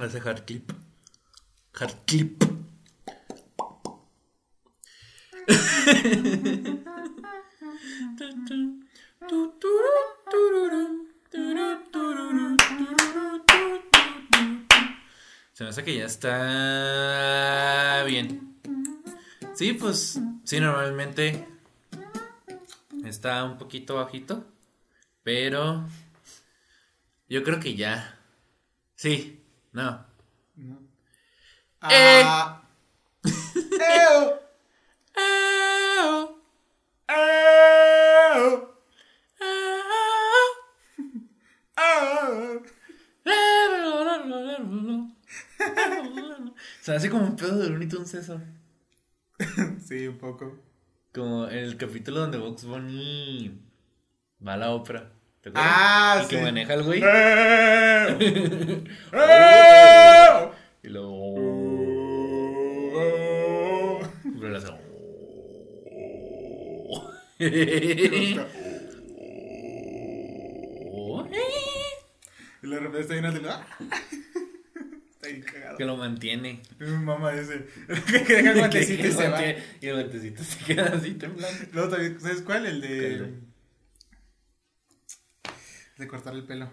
Hace hard clip. Hard clip. Se me hace que ya está bien. Sí, pues, sí, normalmente está un poquito bajito, pero yo creo que ya. Sí, no. No. Eh. Ah. Eo. Ao, Eo. ao. Ah. Se hace como un pedo de Looney Tunes eso. Sí, un poco. Como en el capítulo donde Box Bunny va a la ópera. ¿Te acuerdas? Ah, y que sí. maneja el güey. Y luego. Pero le hace- Y de repente está de. ¡Ah! Está bien cagado. que lo mantiene. Mi mamá ese. que deja el guantecito y se va. Y el guantecito se queda así temblando. También, ¿sabes cuál? El de. De cortar el pelo.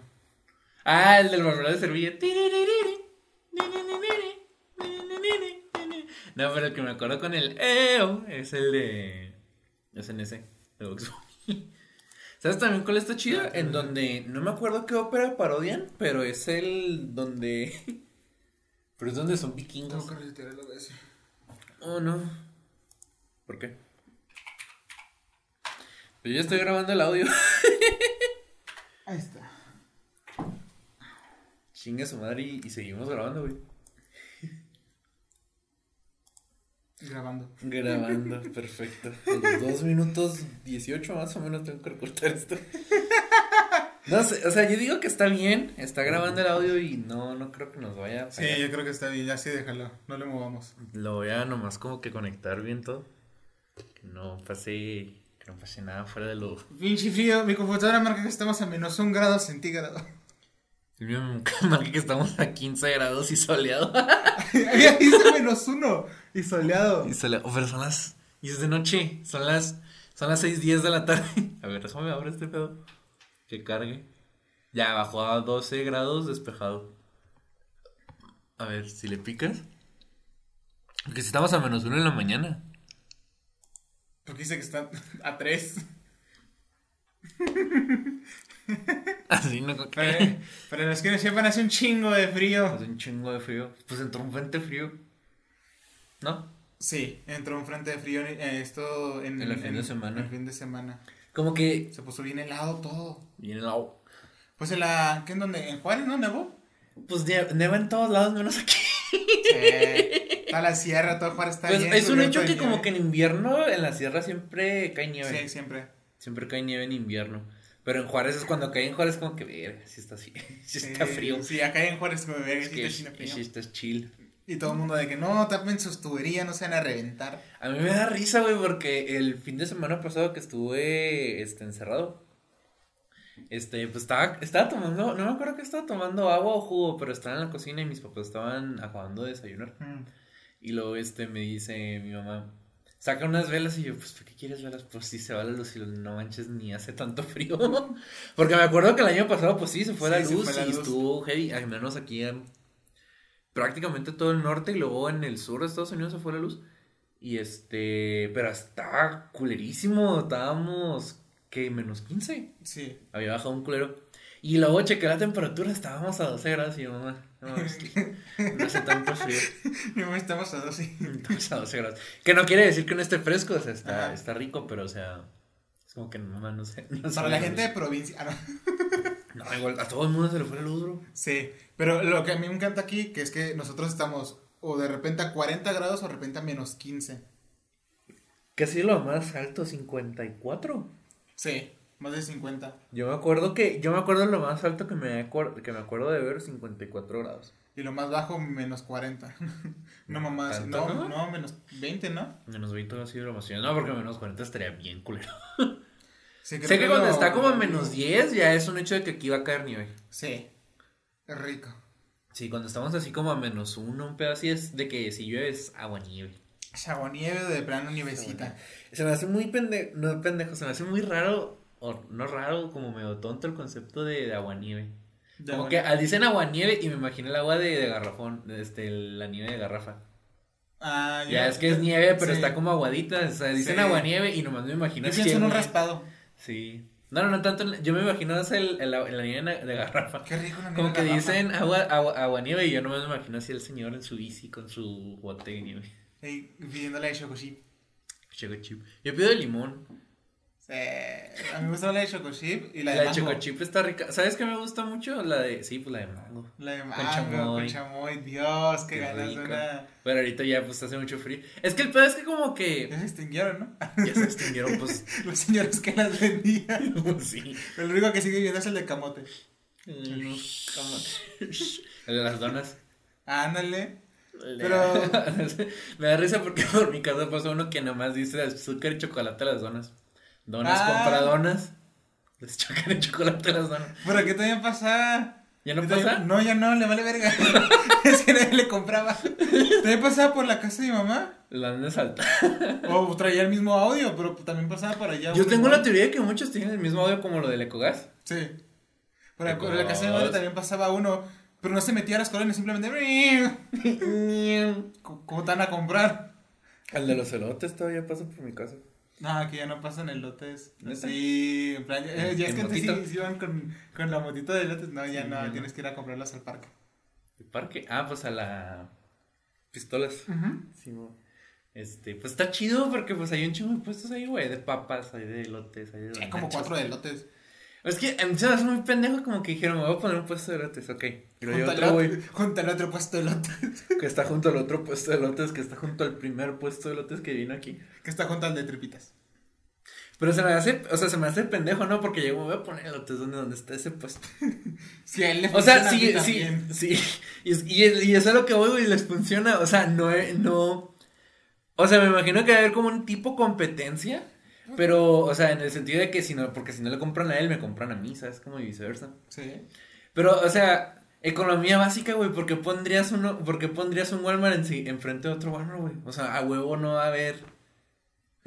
Ah, el del barbero de Sevilla. No, pero el que me acuerdo con el EO es el de. Es en ese. De Vox. ¿Sabes también cuál está chida? En donde. No me acuerdo qué ópera parodian, pero es el donde. Pero es donde son vikingos. Oh, no. ¿Por qué? Pero yo estoy grabando el audio. Ahí está. Chinga su madre y, y seguimos grabando, güey. Grabando. Grabando, perfecto. En los dos minutos 18 más o menos tengo que recortar esto. No sé, o sea, yo digo que está bien, está grabando el audio y no, no creo que nos vaya a Sí, yo creo que está bien. Ya sí, déjalo. No le movamos. Lo voy a nomás como que conectar bien todo. Que no pase, que no pase nada fuera de lo... Pinche frío. Mi computadora marca que estamos a menos un grado centígrado. El mío nunca marca que estamos a 15 grados y soleado. Había dice menos uno. Y soleado. y soleado. Oh, pero son las... Y es de noche, son las... Son las 6.10 de la tarde. A ver, déjame abrir este pedo. Que cargue. Ya bajó a 12 grados despejado. A ver, si le picas. Porque si estamos a menos uno en la mañana. Porque dice que están a tres. Así no que- Pero, pero los que no sepan, hace un chingo de frío. Hace un chingo de frío. Pues entró un frente frío. ¿No? Sí, entró un frente de frío eh, esto en, En el fin de semana. en el fin de semana. Como que. Se puso bien helado todo. Viene el agua. Pues en la. ¿Qué en donde? ¿En Juárez, no? ¿Nevó? Pues nie- neva en todos lados menos aquí. Sí. Está la sierra, todo Juárez está Pues bien. es un hecho que como que en invierno en la sierra siempre cae nieve. Sí, siempre. Siempre cae nieve en invierno. Pero en Juárez es cuando cae en Juárez como que, ver, si está así, si está frío. Sí, acá en Juárez como ver Es que que está chino frío. si está chill. Y todo el mundo de que no, tapen sus tuberías, no se van a reventar. A mí me da risa, güey, porque el fin de semana pasado que estuve este, encerrado, este, pues estaba, estaba tomando, no me acuerdo que estaba tomando agua o jugo, pero estaba en la cocina y mis papás estaban acabando de desayunar. Mm. Y luego este me dice mi mamá, saca unas velas y yo, pues ¿por qué quieres velas? Pues si se va la luz y no manches ni hace tanto frío. Porque me acuerdo que el año pasado pues sí, se fue Sí, la se luz fue la y estuvo heavy, al menos aquí en prácticamente todo el norte y luego en el sur de Estados Unidos se fue la luz. Y este, pero estaba culerísimo, estábamos, ¿qué? Menos 15. Sí. Había bajado un culero. Y luego chequé la temperatura, estábamos a 12 grados y yo, mamá, no, es que no hace tanto frío. Mi mamá estamos a dos, sí. Estamos a 12 grados. Que no quiere decir que no esté fresco, o sea, está, Ajá. está rico, pero o sea, es como que mamá, no sé. no Para la gente de provincia. ah, no. No, igual, a todo el mundo se le fue la luz, bro. Sí, pero lo que a mí me encanta aquí, que es que nosotros estamos o de repente a 40 grados o de repente a menos 15. ¿Qué ha sido lo más alto? ¿54? Sí, más de 50. Yo me acuerdo que, yo me acuerdo lo más alto que me, acuer- que me acuerdo de ver 54 grados. Y lo más bajo, menos 40. no, mamá, ¿Tanto, no, no? no, menos 20, ¿no? Menos 20 ha sido lo más No, porque menos 40 estaría bien culero. Sí, Sé que cuando lo- está como a menos 10 ya es un hecho de que aquí va a caer nieve. Sí. Es rico. Sí, cuando estamos así como a menos uno, un pedo así es de que si llueve es agua nieve. Chagonieve de plano nievecita. Se me hace muy pendejo, no pendejo, se me hace muy raro, o no raro, como medio tonto el concepto de, de agua nieve. De Como que ah, dicen agua nieve y me imagino el agua de, de garrafón, este, la nieve de garrafa. Ah, yo- Ya es que es nieve, pero sí. está como aguadita. O sea, dicen Sí. agua nieve y nomás me imagino Yo pienso en un raspado. Sí. No, no, no tanto. la- Yo me imagino es el, el, la nieve de garrafa. Qué rico una Como que garrafa. dicen agua, agua, agua nieve y yo nomás me imagino así el señor en su bici con su bote de nieve. Ey, pidiéndole de Choco Chip. Choco chip. Yo pido de limón. Sí, a mí me gusta la de Choco Chip y la La de de choco chip está rica. ¿Sabes qué me gusta mucho? La de. Sí, pues la de mango. La de Con mango, chamoy. con chamoy. Dios, qué, Qué ganas de una... Pero ahorita ya pues hace mucho frío. Es que el pedo es que como que. Ya se extinguieron, ¿no? Ya se extinguieron, pues. Los señores que las vendían. sí. El único que sigue viviendo es el de camote. El de las donas. Ándale. Pero. me da risa porque por mi casa pasó uno que nomás dice azúcar y chocolate a las donas. Donas Ah. compra donas. Les chocan el chocolate a las donas. Pero aquí también pasa. ¿Ya no también- pasa? No, ya no, le vale verga. es que nadie le compraba. También pasaba por la casa de mi mamá. La han de saltar. O traía el mismo audio, pero también pasaba por allá. Yo tengo igual. la teoría de que muchos tienen el mismo audio como lo del Ecogas. Sí. Por la, casa de mi madre también pasaba uno. Pero no se metía a las colonias, simplemente. ¿Cómo van a comprar? El de los elotes todavía pasa por mi casa. No, aquí ya no pasan elotes. Sí, en plan, ya, ya es ¿En que antes sí, sí iban con, con la motito de elotes. No, ya Sí, no, ya no. tienes que ir a comprarlos al parque. ¿El parque? Ah, pues a la. Pistolas. Sí, no. Este, pues está chido porque pues hay un chingo de puestos ahí, güey, de papas, hay de elotes, hay de Hay como cuatro de elotes. Es que a mí se me hace muy pendejo como que dijeron, me voy a poner un puesto de elotes, ok. Y hay Junto, otro güey junto al otro puesto de elotes. que está junto al otro puesto de elotes, que está junto al primer puesto de elotes que vino aquí. Que está junto al de tripitas. Pero se me hace, o sea, se me hace pendejo, ¿no? Porque yo me voy a poner elotes donde, donde está ese puesto. Si a él le O sea, sí, sí, sí. Y, y, y eso es lo que voy, güey, les funciona. O sea, no, no. O sea, me imagino que va a haber como un tipo competencia. Pero, o sea, en el sentido de que si no, porque si no le compran a él, me compran a mí, ¿sabes? Como y viceversa. Sí. Pero, o sea, economía básica, güey, ¿por qué pondrías uno, por qué pondrías un Walmart en sí, enfrente de otro Walmart, güey? O sea, a huevo no va a haber.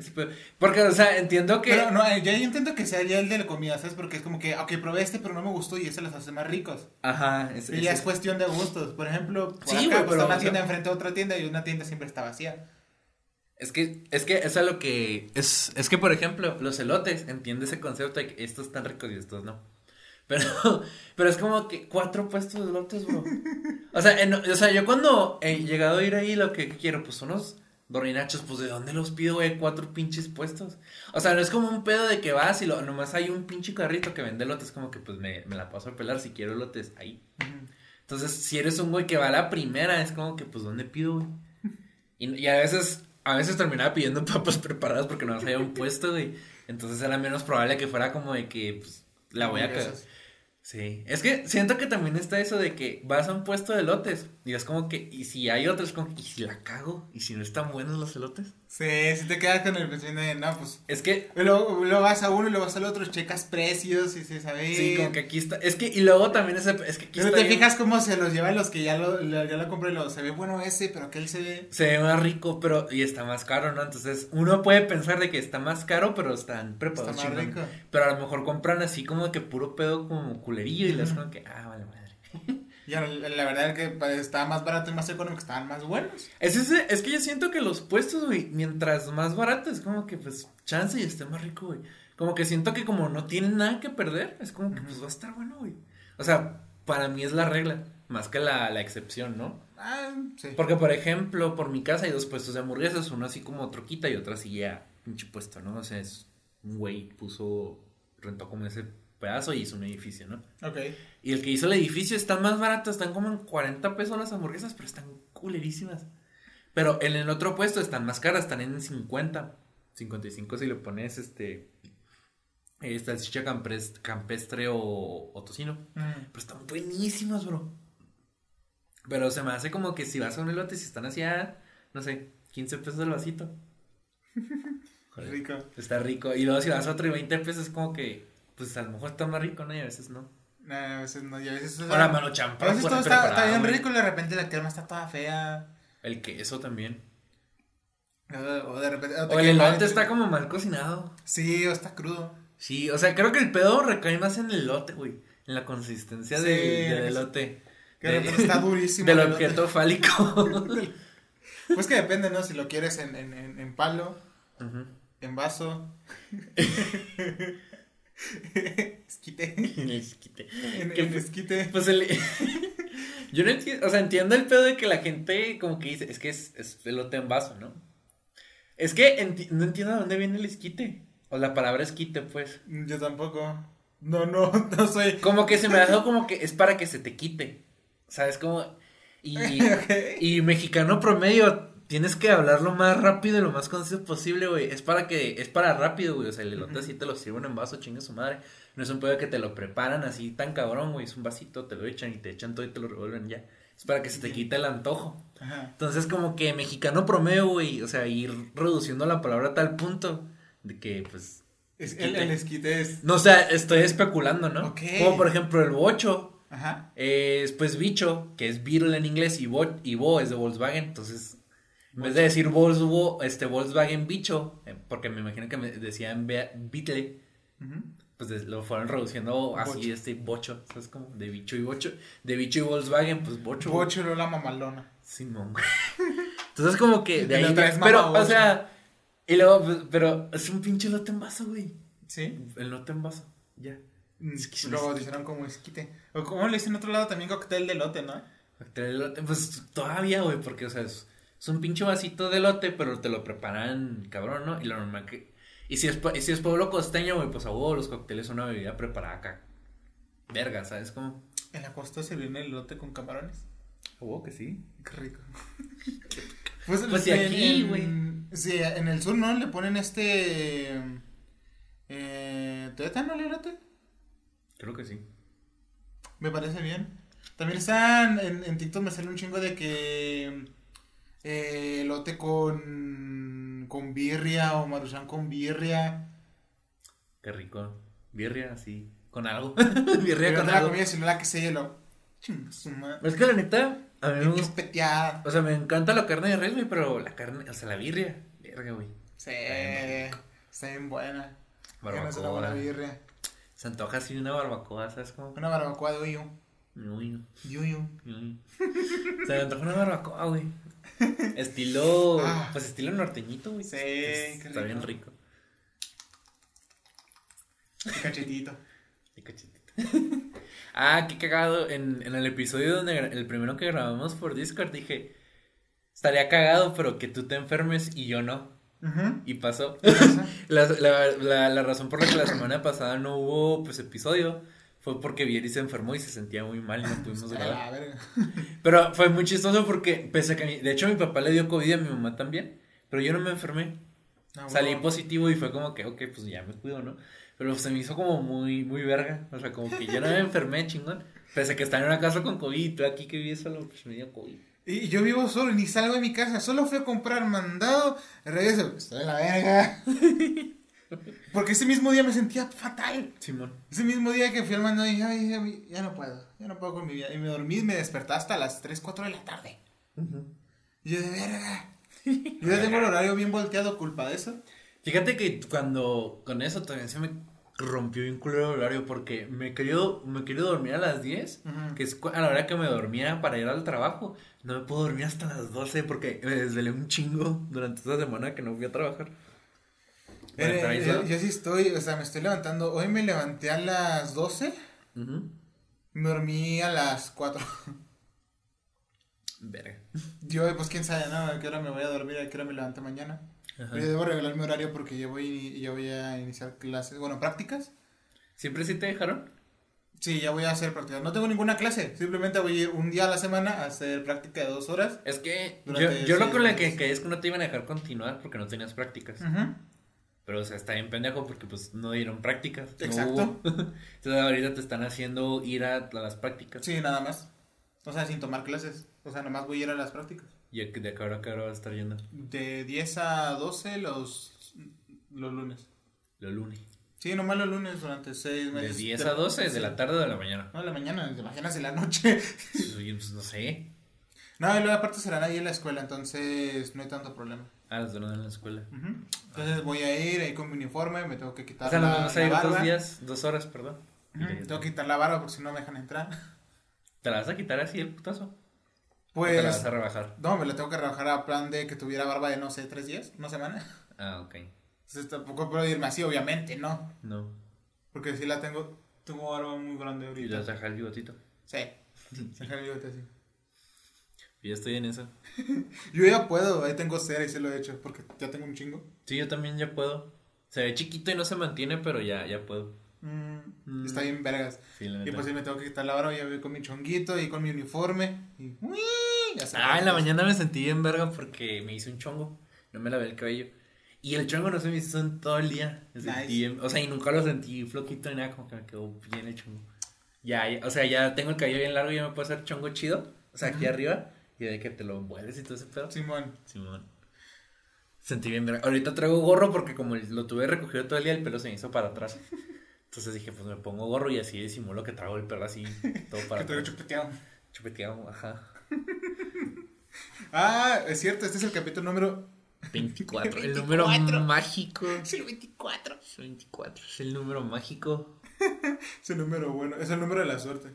Pedo. Porque, o sea, entiendo que. Pero no, eh, yo intento que sea ya el de la comida, ¿sabes? Porque es como que, ok, probé este, pero no me gustó y ese los hace más ricos. Ajá, es, Y ya es- es cuestión de gustos. Por ejemplo, por Sí, acá, güey, pues, pero, está una tienda sea- enfrente a otra tienda y una tienda siempre está vacía. Es que, es que eso es lo que. Es, es que, por ejemplo, los elotes, entiende ese concepto de que estos están ricos y estos no. Pero, pero es como que cuatro puestos de elotes, bro. O sea, en- o sea, yo cuando he llegado a ir ahí, lo que quiero, pues unos dorrinachos, pues de dónde los pido, güey, cuatro pinches puestos. O sea, no es como un pedo de que vas y lo, nomás hay un pinche carrito que vende elotes, como que pues me, me la paso a pelar si quiero elotes ahí. Entonces, si eres un güey que va a la primera, es como que, pues, ¿dónde pido, güey? Y, y a veces, a veces terminaba pidiendo papas preparadas porque no había un puesto, güey. Entonces era menos probable que fuera como de que, pues, la voy a cagar. Sí. Es que siento que también está eso de que vas a un puesto de elotes y es como que, y si hay otros, como, ¿y si la cago? ¿Y si no están buenos los elotes? Sí, si te quedas con el pensamiento de, no, pues. Es que Luego, luego vas a uno y luego vas al otro, checas precios y a ver. Sí, como que aquí está. Es que, y luego también ese, es que aquí Pero está te bien- fijas cómo se los llevan los que ya lo, lo- ya lo compré, lo, se ve bueno ese, pero aquel se ve. Se ve más rico, pero, y está más caro, ¿no? Entonces, uno puede pensar de que está más caro, pero están Está preparados. más chingón. rico. Pero a lo mejor compran así como que puro pedo como culerillo y les como que, ah, vale. Y la, la verdad es que pues, estaba más barato y más económico, estaban más buenos. Es, ese, es que yo siento que los puestos, güey, mientras más barato es como que, pues, chance y esté más rico, güey. Como que siento que como no tienen nada que perder, es como que, pues, va a estar bueno, güey. O sea, para mí es la regla, más que la, la excepción, ¿no? Ah, sí. Porque, por ejemplo, por mi casa hay dos puestos de hamburguesas, uno así como troquita y otro así ya pinche puesto, ¿no? O sea, es un güey puso, rentó como ese pedazo y hizo un edificio, ¿no? Ok. Y el que hizo el edificio está más barato, están como en 40 pesos las hamburguesas, pero están culerísimas. Pero en el otro puesto están más caras, están en 50, 55 si le pones este, esta salchicha campres- campestre o, o tocino. Mm. Pero están buenísimas, bro. Pero se me hace como que si vas a un elote, si están así a, no sé, 15 pesos el vasito. Joder, Rico. Está rico. Y luego si vas a otro y 20 pesos es como que, pues a lo mejor está más rico, ¿no? Y a veces no. No, a veces no, y a veces. Ahora mano champán. a veces todo está, está bien rico y de repente la crema está toda fea. El queso también. O de repente. O el elote está como mal cocinado. Sí, o está crudo. Sí, o sea, creo que el pedo recae más en el elote, güey. En la consistencia Sí, del, que- elote. Que de De- repente está durísimo. Del el objeto fálico. Pues que depende, ¿no? Si lo quieres en, en, en, en palo, en vaso. esquite. El esquite. En, Que en esquite. Pues el... Yo no entiendo, o sea, entiendo el pedo de que la gente como que dice, es que es, es elote en vaso, ¿no? Es que enti- no entiendo de dónde viene el esquite. O la palabra esquite, pues. Yo tampoco. No, no, no soy. Como que se me ha dado como que es para que se te quite. ¿Sabes? Como... Y, Ok. y mexicano promedio, tienes que hablar lo más rápido y lo más conciso posible, güey. Es para que, es para rápido, güey. O sea, el elote así te lo sirven en vaso, chingue su madre. No es un pedo que te lo preparan así tan cabrón, güey. Es un vasito, te lo echan y te echan todo y te lo revuelven ya. Es para que se te quite el antojo. Ajá. Entonces, como que mexicano promedio, güey. O sea, ir reduciendo la palabra a tal punto de que, pues. Es, el, el esquite es. No, o sea, estoy especulando, ¿no? Ok. Como por ejemplo el bocho. Ajá. Es pues bicho, que es Beetle en inglés, y Bo, y Bo es de Volkswagen. Entonces, en vez de decir Volkswagen, este Volkswagen bicho, eh, porque me imagino que me decían Be- Beetle, Ujú. pues lo fueron reduciendo así, Bocho. este bocho, ¿sabes? Como de bicho y bocho. De bicho y Volkswagen, pues bocho. güey. Bocho la mamalona. Simón, güey. Entonces, como que de ahí. Pero, mamabocho. o sea, y luego, pues, pero es un pinche lote en vaso, güey. Sí. El lote en vaso, ya. Es que es un Lo como esquite. O como le dicen en otro lado también cóctel de lote, ¿no? Cóctel de elote, Pues todavía, güey, porque, o sea, es, es un pinche vasito de elote, pero te lo preparan cabrón, ¿no? Y lo normal que. Y si es, y si es pueblo costeño, güey, pues a huevo los cócteles son una bebida preparada acá. Verga, ¿sabes cómo? En la costa se viene el elote con camarones. A huevo que sí. Qué rico. Pues, Pues, aquí, güey. Sí, en el sur, ¿no? Le ponen este. Eh, ¿Tuétano al elote? Creo que sí. Me parece bien. También están. En, en TikTok me sale un chingo de que. Eh, elote con. Con birria o maruchan con birria. Qué rico. Birria, así. Con algo. Birria Pero con no la comida, sino la que se hielo. Es que la neta, a mí me gusta. O sea, me encanta la carne de res, güey, pero la carne, o sea, la birria. Verga, güey. Sí, está bien buena. Barbacoa. buena birria. Se antoja así una barbacoa, ¿sabes cómo? Una barbacoa de. Uy, Yuyu. uy. Se me antoja una barbacoa, güey. Estilo, Ah. pues estilo norteñito, güey. Sí, Es- qué Está bien rico. cachetito. Cachetito. ah, qué cagado. En, en el episodio donde el primero que grabamos por Discord dije, estaría cagado, pero que tú te enfermes y yo no. Y pasó. La, la, la, la razón por la que la semana pasada no hubo pues episodio fue porque Vieri se enfermó y se sentía muy mal y no pudimos grabar. Pero fue muy chistoso porque pese a que mí- de hecho mi papá le dio COVID y a mi mamá también, pero yo no me enfermé. No, Salí positivo y fue como que, ok, pues ya me cuido, ¿no? Pero se me hizo como muy, muy verga. O sea, como que yo no me enfermé, chingón. Pese a que estaba en una casa con COVID y tú aquí que vives solo, pues me dio COVID. Y yo vivo solo, ni salgo de mi casa. Solo fui a comprar mandado. Regreso. Estoy en la verga. Porque ese mismo día me sentía fatal. Simón. Ese mismo día que fui al mandado dije, ay, ay, ya no puedo. Ya no puedo con mi vida. Y me dormí y me desperté hasta las 3, 4 de la tarde. Y yo de verga. Yo ya tengo el horario bien volteado, culpa de eso. Fíjate que cuando con eso también se me rompió bien culero el horario porque me quería, me quería dormir a las 10, Ujú. que es a la hora que me dormía para ir al trabajo. No me puedo dormir hasta las 12 porque me desvelé un chingo durante esta semana que no fui a trabajar. Eh, yo, sí estoy, o sea, me estoy levantando. Hoy me levanté a las 12. Ujú. Me dormí a las 4. Verga. Yo, pues quién sabe, ¿no? ¿A qué hora me voy a dormir? ¿A qué hora me levanto mañana? Ajá. Yo debo revelar mi horario porque ya voy, ya voy a iniciar clases. Bueno, prácticas. ¿Siempre sí te dejaron? Sí, ya voy a hacer prácticas. No tengo ninguna clase. Simplemente voy a ir un día a la semana a hacer práctica de dos horas. Es que yo, yo lo con la que, que es que no te iban a dejar continuar porque no tenías prácticas. Ujú. Pero, o sea, está bien pendejo porque, pues, no dieron prácticas. no Exacto. hubo. Entonces, ahorita te están haciendo ir a, a las prácticas. Sí, nada más. O sea, sin tomar clases. O sea, nomás voy a ir a las prácticas. ¿Y de acá ahora a qué hora vas a estar yendo? De 10 a 12 los los lunes. Los lunes. Sí, nomás los lunes durante seis De meses. 10 a 12, de la tarde o de la mañana. No, de la mañana, te imaginas en la noche. Oye, pues no sé. No, y luego aparte serán ahí en la escuela, entonces no hay tanto problema. Ah, los donan en la escuela. Entonces voy a ir ahí con mi uniforme, me tengo que quitar O sea, la, vamos a la ir dos barba. días, dos horas, perdón. Tengo que quitar la barba porque si no me dejan entrar. ¿Te la vas a quitar así el putazo? ¿O te Pues, la vas a rebajar? no, me la tengo que rebajar a plan de que tuviera barba de, no sé, tres días, una semana. Ah, ok. Entonces tampoco puedo irme así, obviamente, ¿no? No. Porque sí la tengo, tengo barba muy grande ¿Y ahorita. le vas a dejar el bigotito? Sí, el bigote así. Yo ya estoy en eso. Yo ya puedo, ahí tengo cera y se lo he hecho, porque ya tengo un chingo. Sí, yo también ya puedo. Se ve chiquito y no se mantiene, pero ya, ya puedo. Mm, Mm. Está bien vergas. Sí, Y pues sí me tengo que quitar la barba, ya voy con mi chonguito y con mi uniforme. Y ¡uy! ya se Ah, en la mañana me sentí bien verga porque me hice un chongo. No me lavé el cabello. Y el chongo no se me hizo en todo el día. Nice. bien- o sea, y nunca lo sentí floquito ni nada, como que me quedó bien el chongo. Ya, ya, o sea, ya tengo el cabello bien largo y ya me puedo hacer chongo chido. O sea, aquí arriba. Y de que te lo envuelves y todo ese pedo. Simón. Simón. Sentí bien. Ahorita traigo gorro porque como lo tuve recogido todo el día, el pelo se me hizo para atrás. Entonces dije, pues me pongo gorro y así disimulo que traigo el pelo así, todo para Que atrás. chupeteado. Chupeteado, ajá. Ah, es cierto, este es el capítulo número 24. El número 24. mágico. Es el 24. Es el 24. Es el número mágico. Es el número bueno, es el número de la suerte.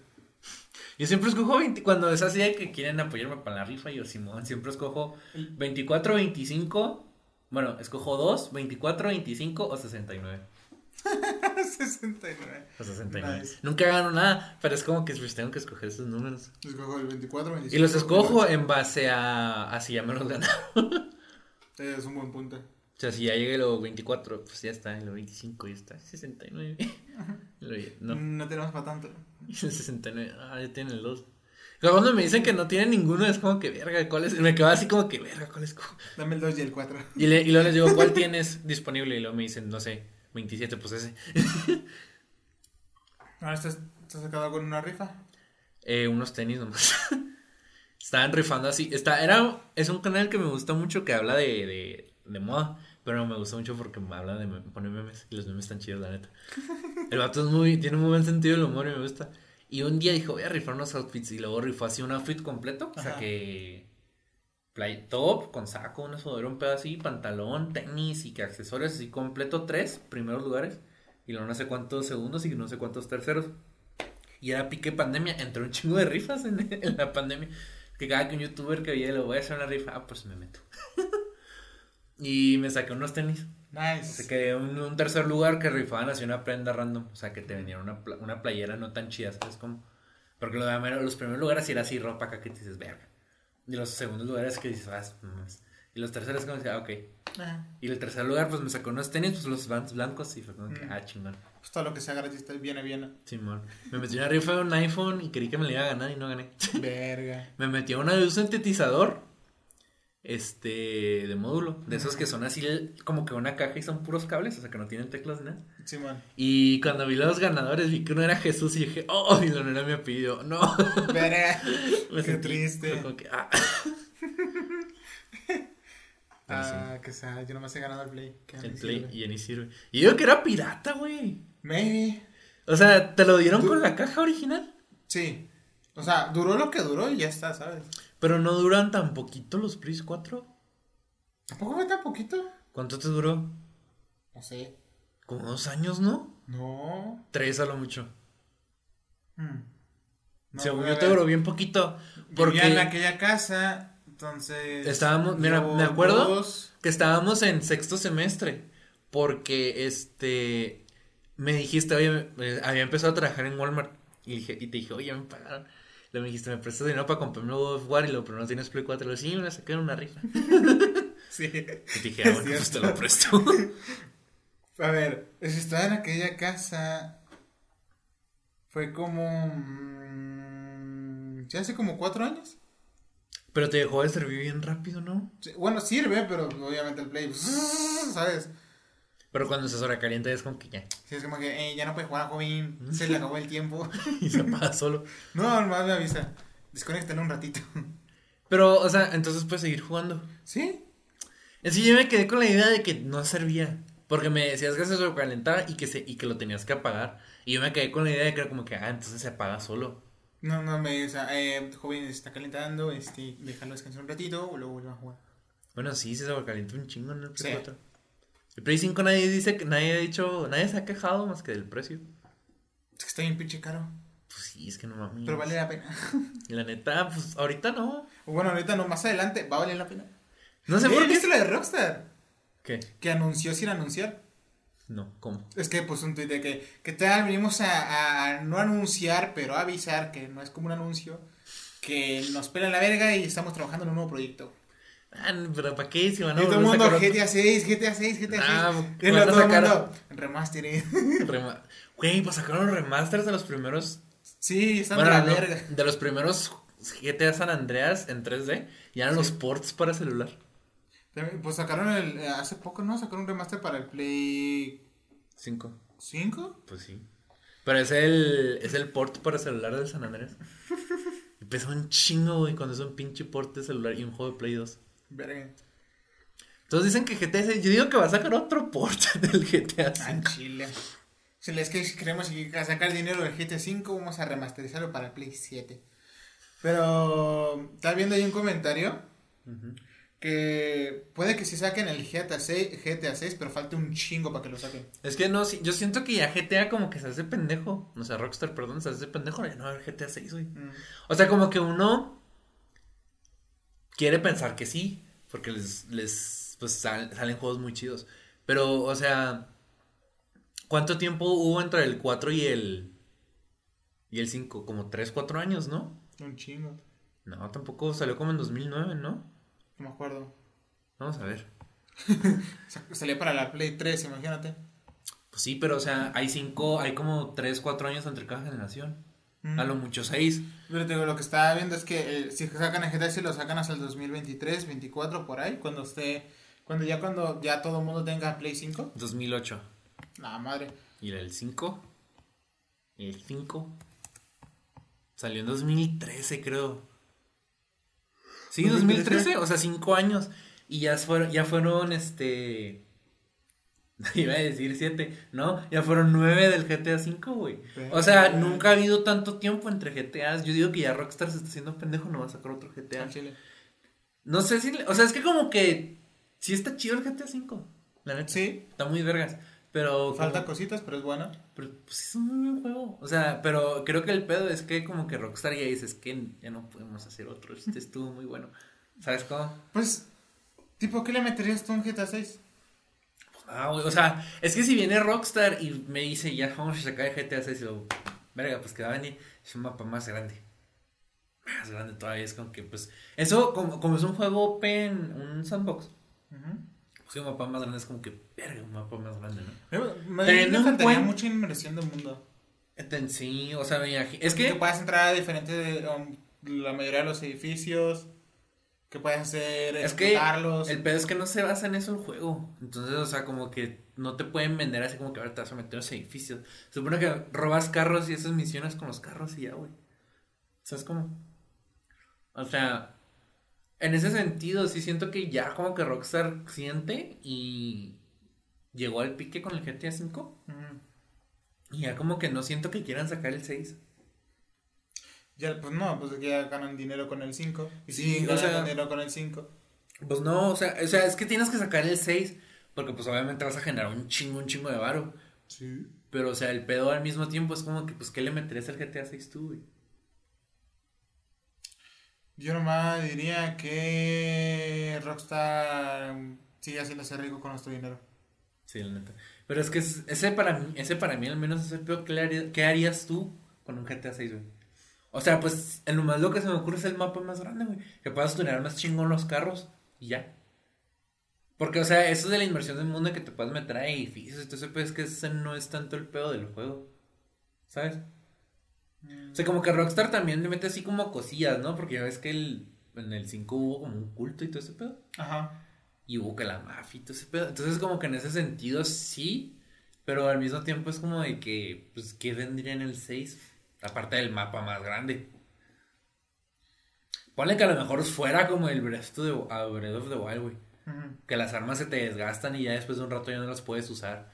Yo siempre escojo 20. Cuando es así de que quieren apoyarme para la rifa, yo Simón, siempre escojo 24, 25. Bueno, escojo 2, 24, 25 o 69. 69. O 69. Nice. Nunca gano nada, pero es como que pues tengo que escoger esos números. Escojo el 24, 25. Y los escojo 28. en base a, a si ya me los ganaron. Es un buen punto. O sea, si ya llegué a los 24, pues ya está. En los 25 ya está. 69. Lo- no. No tenemos para tanto. Y el 69. Ah, ya tienen el 2. Cuando me dicen que no tienen ninguno, es como que verga, ¿cuál es? Me quedo así como que verga, ¿cuál es? Dame el 2 y el 4. Y, le, y luego les digo, ¿cuál tienes disponible? Y luego me dicen, no sé, 27, pues ese. Ahora estás, estás sacado con una rifa. Eh, unos tenis nomás. Estaban rifando así. Está, era, es un canal que me gusta mucho que habla de, de, de moda. Pero me gusta mucho porque me habla de me pone memes. Y los memes están chidos, la neta. El vato es muy, tiene muy buen sentido del humor y me gusta. Y un día dijo, voy a rifar unos outfits. Y luego rifó así un outfit completo. O sea Ajá. que. Play top, con saco, una sudadera, un pedo así, pantalón, tenis y que accesorios así completo, tres primeros lugares. Y luego no sé cuántos segundos y no sé cuántos terceros. Y era pique pandemia, entró un chingo de rifas en, en la pandemia. Que cada que un youtuber que veía, lo voy a hacer una rifa, ah, pues me meto. y me saqué unos tenis. Nice. Se quedé en un tercer lugar que rifaban así una prenda random. O sea, que te vendían una, pla- una playera no tan chida, ¿sabes cómo? Porque lo de los primeros lugares era así ropa acá que te dices, verga. Y los segundos lugares que dices, ah, mames. Y los terceros como que, ah, ok. Ah, Y el tercer lugar, pues me sacó unos tenis, pues los Vans blancos. Y fue como que, Mm. ah, chingón. pues todo lo que sea gratis viene bien. Simón. Me metí una rifa de un iPhone y creí que me la iba a ganar y no gané. Verga. Me metí a una de un sintetizador. Este, de módulo. De esos que son así como que una caja y son puros cables, o sea que no tienen teclas ni nada. Simón. Y cuando vi los ganadores vi que uno era Jesús y dije, oh, y no era mi apellido. No. Qué sentí- triste. que, ah. Pero sí, Ah, que sea, yo nomás he ganado el play. que el play sirve. y ya ni sirve. Y yo que era pirata, güey. Maybe. O sea, ¿te lo dieron Du- con la caja original? Sí. O sea, duró lo que duró y ya está, ¿sabes? Pero no duran tan poquito los Pris 4. ¿Tampoco fue tan poquito? ¿Cuánto te duró? No sé. Como dos años, ¿no? No. Tres a lo mucho. Hmm. No, Según yo te duró bien poquito. Vivía en Porque aquella casa, entonces... Estábamos- mira, me acuerdo. dos. que estábamos en sexto semestre. Porque este. Me dijiste, oye, había empezado a trabajar en Walmart. Y, dije, y te dije, oye, me pagaron. Luego me dijiste, me prestas dinero para comprarme un God of War. Y lo, pero no tienes Play 4. Y le dije, sí, me la saqué en una rifa. Sí. Y dije, ah, bueno, pues te lo presto. A ver, si estaba en aquella casa, fue como... mm, ¿sí hace como cuatro años? pero te dejó de servir bien rápido, ¿no? Sí, Bueno, sirve, pero obviamente el play, ¿sabes? Pero cuando se sobrecalienta es como que ya. Sí, es como que, "Ey, ya no puedes jugar, joven, se le acabó el tiempo. Y se apaga solo. No, nomás me avisa, desconéctalo un ratito. Pero, o sea, entonces puedes seguir jugando. ¿Sí? Es que yo me quedé con la idea de que no servía. Porque me decías que se sobrecalentaba y que, se, y que lo tenías que apagar. Y yo me quedé con la idea de que era como que, ah, entonces se apaga solo. No, no, me, o sea, eh, joven se está calentando, este, déjalo descansar un ratito o luego vuelve a jugar. Bueno, sí, se sobrecalentó un chingo en el Sí. 4. El Play 5 nadie dice que, nadie ha dicho, nadie se ha quejado más que del precio. Es que está bien pinche caro, Pues sí, es que no mames. pero vale la pena. Y la neta, pues ahorita no. Bueno, ahorita no, más adelante va a valer la pena. No sé Eh, por qué. ¿Viste la de Rockstar? ¿Qué? Que anunció sin anunciar. No, ¿cómo? Es que pues un tuit de que, que tal, venimos a, a- a no anunciar, pero a avisar que no es como un anuncio, que nos pelan la verga y estamos trabajando en un nuevo proyecto. Ah, pero ¿para qué? Si van a y todo el mundo, GTA 6, GTA 6, GTA 6. Ah, y van luego a todo sacar- mundo. Rema- Güey, pues sacaron remasters de los primeros. Sí, están Bueno, de la no, verga. de los primeros GTA San Andreas en 3D. Y eran los ports para celular. Pues sacaron el, eh, hace poco, ¿no? Sacaron un remaster para el Play 5. 5. Pues sí. Pero es el, es el port para celular del San Andreas. Y pesa un chingo, güey, cuando es un pinche port de celular y un juego de Play 2. Verga. Entonces dicen que GTA 6, yo digo que va a sacar otro port del GTA Ah, 5. Chile. Si les que queremos sacar dinero del GT 5, vamos a remasterizarlo para Play 7. Pero estaba viendo ahí un comentario que puede que sí saquen el GTA 6, GTA 6 pero falta un chingo para que lo saquen. Es que no, yo siento que ya GTA como que se hace pendejo. O sea, Rockstar, perdón, se hace pendejo. Ya no va a haber GTA 6, güey. Mm. O sea, como que uno quiere pensar que sí, porque les, les pues, sal- salen juegos muy chidos. Pero, o sea, ¿cuánto tiempo hubo entre el 4 y el y el 5? Como 3, 4 años, ¿no? Un chingo. No, tampoco salió como en 2009, ¿no? No me acuerdo. Vamos a ver. Sa- Salió para la Play 3, imagínate. Pues sí, pero o sea, hay 5, hay como 3, 4 años entre cada generación. Mm. A lo mucho 6. Pero te digo, lo que estaba viendo es que eh, si sacan el GTA 6 lo sacan hasta el 2023, 24 por ahí, cuando esté cuando ya cuando ya todo el mundo tenga Play 5. 2008. La madre. ¿Y el 5? El 5. Salió en 2013, creo. Sí, 2013, o sea, 5 años. Y ya fueron, ya fueron, este... Iba a decir 7, ¿no? Ya fueron 9 del GTA 5, güey. O sea, nunca ha habido tanto tiempo entre GTAs. Yo digo que ya Rockstar se está haciendo pendejo, no va a sacar otro GTA. No sé si... O sea, es que como que... Sí está chido el GTA 5. La neta. Sí, Está muy vergas. Pero... falta como- cositas, pero es bueno. pero pues es un muy buen juego. O sea, pero creo que el pedo es que como que Rockstar ya dices que ya no podemos hacer otro. Este estuvo muy bueno. ¿Sabes cómo? Pues tipo, ¿qué le meterías tú a un GTA 6? Ah, güey, o sea, es que si viene Rockstar y me dice ya vamos a sacar el GTA 6 y luego, verga, pues que va a venir, es un mapa más grande. Más grande todavía, es como que pues. Eso, como, como es un juego open, un sandbox, pues un mapa más grande es como que, verga, un mapa más grande, ¿no? Me, Teniendo me faltaría buen- mucha inmersión del mundo. Sí, o sea, me imagi- es que que. puedas entrar a diferentes um, la mayoría de los edificios, que puedas hacer Es que el pedo es que no se basa en eso el juego. Entonces, o sea, como que no te pueden vender así como que ahora te vas a meter en los edificios. Se supone que robas carros y haces misiones con los carros y ya, güey. ¿Sabes cómo? O sea, en ese sentido, sí siento que ya como que Rockstar siente y llegó al pique con el GTA V. Y ya como que no siento que quieran sacar el 6. Ya, pues no, pues ya ganan dinero con el 5. Y Sí, o ganan sea- dinero con el 5. Pues no, o sea, o sea, es que tienes que sacar el 6. Porque pues obviamente vas a generar un chingo, un chingo de varo. Sí. Pero, o sea, el pedo al mismo tiempo es como que, pues, ¿qué le meterías al GTA 6 tú, güey? Yo nomás diría que Rockstar sigue haciéndose rico con nuestro dinero. Sí, la neta. Pero es que es- ese para mí, ese para mí al menos es el peor. ¿Qué, le haría- qué harías tú con un GTA 6, güey? O sea, pues, en lo más lo que se me ocurre es el mapa más grande, güey. Que puedas tunear más chingón los carros y ya. Porque, o sea, eso de la inversión del mundo que te puedas meter a edificios y todo eso, pues, es que ese no es tanto el pedo del juego. ¿Sabes? O sea, como que Rockstar también le mete así como cosillas, ¿no? Porque ya ves que el, en el 5 hubo como un culto y todo ese pedo. Ajá. Y hubo que la mafia y todo ese pedo. Entonces, como que en ese sentido sí. Pero al mismo tiempo es como de que, pues, ¿qué vendría en el 6? Aparte del mapa más grande. Ponle que a lo mejor fuera como el Breath of the, Breath of the Wild, güey. Que las armas se te desgastan y ya después de un rato ya no las puedes usar.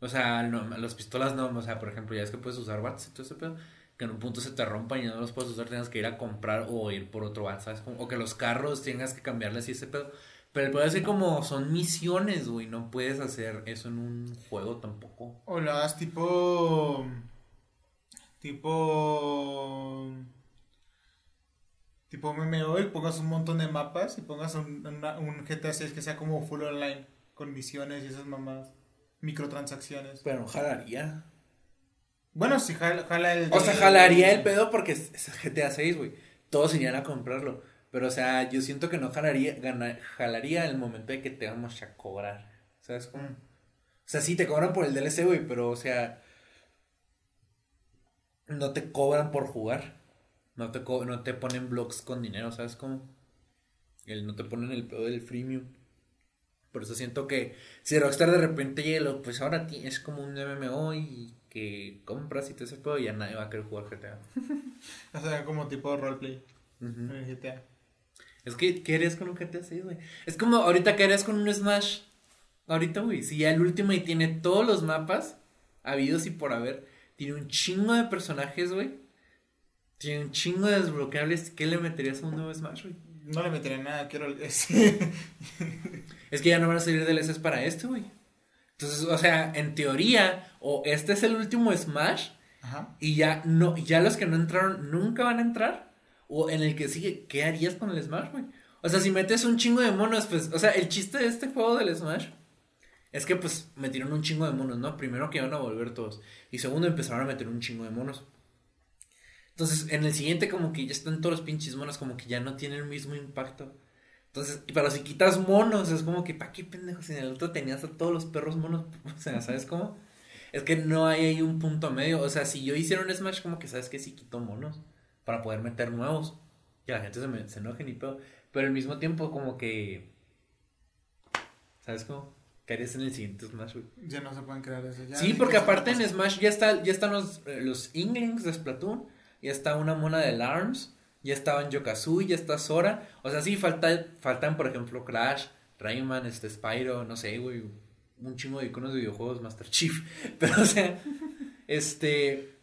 O sea, no, las pistolas no, o sea, por ejemplo, ya es que puedes usar bats y todo ese pedo, que en un punto se te rompan y ya no los puedes usar, tienes que ir a comprar o ir por otro bat, ¿sabes? O que los carros tengas que cambiarles y ese pedo. Pero el pedo es que como son misiones, güey, no puedes hacer eso en un juego tampoco. O hagas tipo... Tipo... Tipo MMO y pongas un montón de mapas y pongas un, una- un GTA 6 que sea como full online, con misiones y esas mamás, microtransacciones. Pero jalaría. Bueno, si jala, jala el... O sea, jalaría el pedo porque es GTA 6, güey. Todos irían a comprarlo. Pero, o sea, yo siento que no jalaría, gana- jalaría el momento de que te vamos a cobrar. ¿Sabes cómo? Mm. O sea, sí, te cobran por el DLC, güey, pero, o sea, no te cobran por jugar. No te, co- no te ponen blogs con dinero, ¿sabes cómo? El, no te ponen el pedo del freemium. Por eso siento que si Rockstar de repente llega, y lo- pues ahora es como un MMO y que compras y te ese pedo y ya nadie va a querer jugar GTA. O sea, como tipo roleplay en GTA. Es que, ¿qué harías con un GTA 6, güey? Es como ahorita, ¿qué harías con un Smash? Ahorita, güey, si ya el Ultimate tiene todos los mapas habidos y por haber, tiene un chingo de personajes, güey. Tiene un chingo de desbloqueables, ¿qué le meterías a un nuevo Smash, güey? No le meteré nada, quiero... Es que ya no van a salir DLCs para este, güey. Entonces, o sea, en teoría, o este es el último Smash, Ajá. y ya no, ya los que no entraron nunca van a entrar. O en el que sigue, ¿qué harías con el Smash, güey? O sea, si metes un chingo de monos, pues, o sea, el chiste de este juego del Smash es que pues metieron un chingo de monos, ¿no? Primero que iban a volver todos. Y segundo empezaron a meter un chingo de monos. Entonces, en el siguiente como que ya están todos los pinches monos, como que ya no tienen el mismo impacto. Entonces, pero si quitas monos, es como que, ¿pa' qué pendejo? Si en el otro tenías a todos los perros monos, o sea, ¿sabes cómo? Es que no hay ahí un punto medio. O sea, si yo hiciera un Smash, como que sabes que sí quito monos para poder meter nuevos. Que la gente se, me, se enoje ni pedo. Pero al mismo tiempo, como que. ¿Sabes cómo? ¿Qué harías en el siguiente Smash, güey? Ya no se pueden crear eso. ya Sí, porque aparte en. Smash ya, está, ya están los, eh, los Inglings de Splatoon. Ya está una mona de ARMS. Ya estaban Yokazui, ya está Sora. O sea, sí, falta, faltan, por ejemplo, Crash, Rayman, este, Spyro, no sé, güey. Un chingo de iconos de videojuegos, Master Chief. Pero, o sea, este.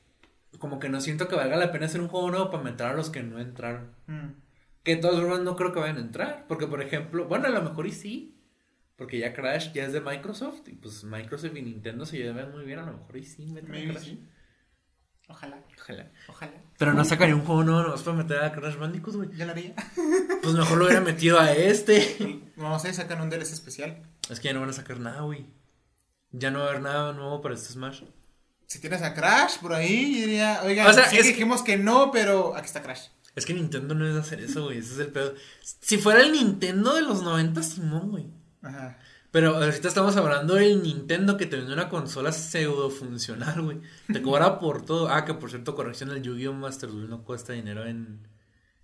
Como que no siento que valga la pena hacer un juego nuevo para meter a los que no entraron. Mm. Que de todas formas no creo que vayan a entrar. Porque, por ejemplo, bueno, a lo mejor y sí. Porque ya Crash ya es de Microsoft. Y pues Microsoft y Nintendo se llevan muy bien. A lo mejor y sí meten a Maybe Crash. sí. Ojalá, Ojalá. ojalá. Pero no sacaría un juego nuevo nomás para meter a Crash Bandicoot, güey. Ya lo haría. Pues mejor lo hubiera metido a este. No sé, sacan un DLC especial. Es que ya no van a sacar nada, güey. Ya no va a haber nada nuevo para este Smash. Si tienes a Crash por ahí, yo diría, oigan, O sea, sí es- dijimos que no, pero aquí está Crash. Es que Nintendo no es hacer eso, güey. Ese es el pedo. Si fuera el Nintendo de los 90, Simón, güey. Ajá. Pero ahorita estamos hablando del Nintendo que te vende una consola pseudo funcional, güey. Te cobra por todo. Ah, que por cierto, corrección, el Yu-Gi-Oh! Master Duel no cuesta dinero en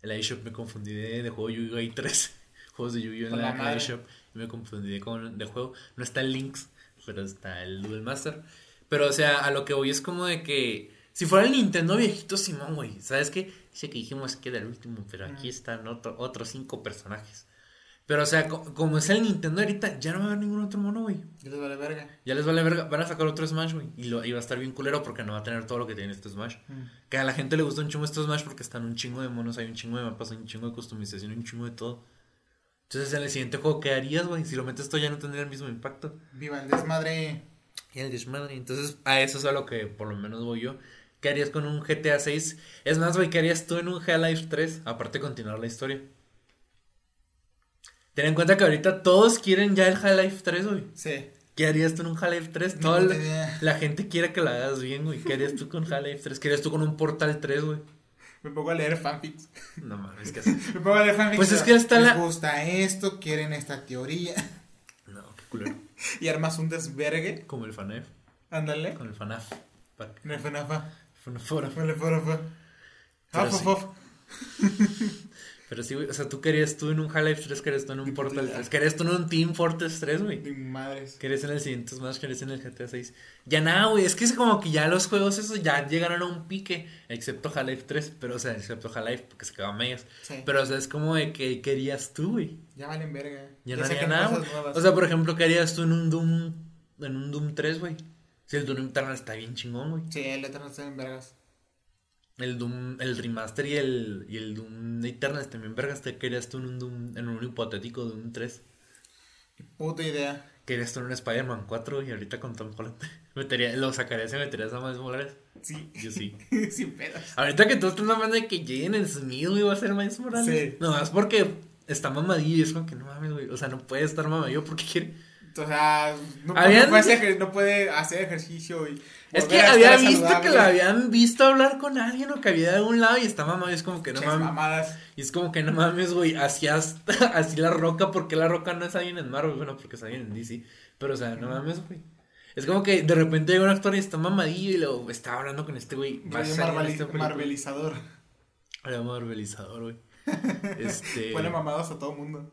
el iShop. Me confundí de, de juego Yu-Gi-Oh! Hay tres juegos de Yu-Gi-Oh! en la, iShop. Y me confundí de, con, de juego. No está el Lynx, pero está el Duel Master. Pero, o sea, a lo que voy es como de que... Si fuera el Nintendo viejito, Simón, güey. ¿Sabes qué? Dice que dijimos que era el último, pero aquí están otro, otros cinco personajes. Pero, o sea, co- como es el Nintendo ahorita, ya no va a haber ningún otro mono, güey. Ya les vale verga. Ya les vale verga. Van a sacar otro Smash, güey. Y, lo, y va a estar bien culero porque no va a tener todo lo que tiene este Smash. Mm. Que a la gente le gusta un chingo este Smash porque están un chingo de monos, hay un chingo de mapas, hay un chingo de customización, un chingo de todo. Entonces, en el siguiente juego, ¿qué harías, güey? Si lo metes todo ya no tendría el mismo impacto. Viva el desmadre. Y el desmadre. Entonces, a eso es a lo que por lo menos voy yo. ¿Qué harías con un GTA 6? Es más, güey, ¿qué harías tú en un Half-Life 3? Aparte de continuar la historia. Ten en cuenta que ahorita todos quieren ya el Half-Life 3, güey. Sí. ¿Qué harías tú en un Half-Life 3? Ni Toda la, idea. la gente quiere que lo hagas bien, güey. ¿Qué harías tú con Half-Life 3? ¿Qué harías tú con un Portal 3, güey? Me pongo a leer fanfics. No mames, que Me pongo a leer fanfics. Pues es que está la- gusta esto, quieren esta teoría. No, qué culero. Y armas un desvergue. Como el FANEF, Ándale. con el FANAF. En el FNAFA. FANAFora. El FNAFA. Pero sí. güey, o sea, tú querías tú en un Half-Life 3, querías tú en un Portal 3, querías tú en un Team Fortress 3, güey. Madres. Querías en el siguiente Smash, querías en el GTA 6. Ya nada, güey, es que es como que ya los juegos esos ya llegaron a un pique, excepto Half-Life 3, pero o sea, excepto Half-Life porque se quedó a medias. Sí. Pero o sea, es como de que querías tú, güey. Ya valen verga. Ya, no haría sacan nada, cosas güey. nuevas. O sea, por ejemplo, ¿qué harías tú en un Doom, en un Doom 3, güey? Si el Doom Eternal está bien chingón, güey. Sí, el Eternal está en vergas. El Doom, el remaster y el, y el Doom Eternal también, vergas, te querías tú en un Doom, en un hipotético Doom 3. Puta idea. Querías tú en un Spider-Man 4 y ahorita con Tom Holland. Metería, lo sacarías y meterías a más Morales. Sí. Yo sí. Sin pedos. Ahorita que tú estás hablando de que Jaden Smith, güey, va a ser Miles Morales. Sí. No, es porque está mamadillo y es como que no mames, güey. O sea, no puede estar mamadillo porque quiere. O sea, no, no Habían- puede, hacer, no puede hacer ejercicio y. Es que había visto que lo habían visto hablar con alguien o que había de algún lado y está mamado y es como que no mames. mamadas. Y es como que no mames, güey, hacías así la roca, porque la roca no es alguien en Marvel, bueno, porque es alguien en DC. Pero, o sea, no mames, güey. Es como que de repente llega un actor y está mamadillo y luego está hablando con este güey. Película. marvelizador. Marvelizador, güey. Este. Pone mamados a todo mundo.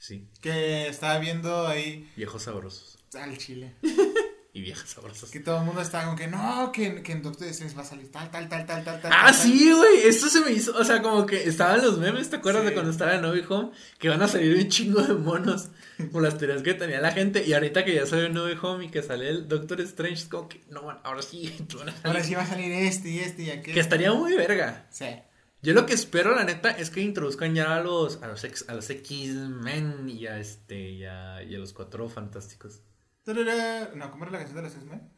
Sí, Que estaba viendo ahí viejos sabrosos. al chile. Y viejas sabrosas. Que todo el mundo estaba como que no, que, que en Doctor Strange va a salir tal, tal, tal, tal, tal, tal. Ah, tal". sí, güey. Esto se me hizo. O sea, como que estaban los memes, ¿te acuerdas Sí. de cuando estaba en No Way Home? Que van a salir un chingo de monos por las teorías que tenía la gente. Y ahorita que ya salió No Way Home y que sale el Doctor Strange, es como que, no, ahora sí. Ahora sí va a salir este y este y aquel. Que estaría muy verga. Sí. Yo lo que espero, la neta, es que introduzcan ya a los, a los, a los X-Men y a este, y a, y a los cuatro fantásticos. Tarara. No, ¿cómo era la canción de los X-Men?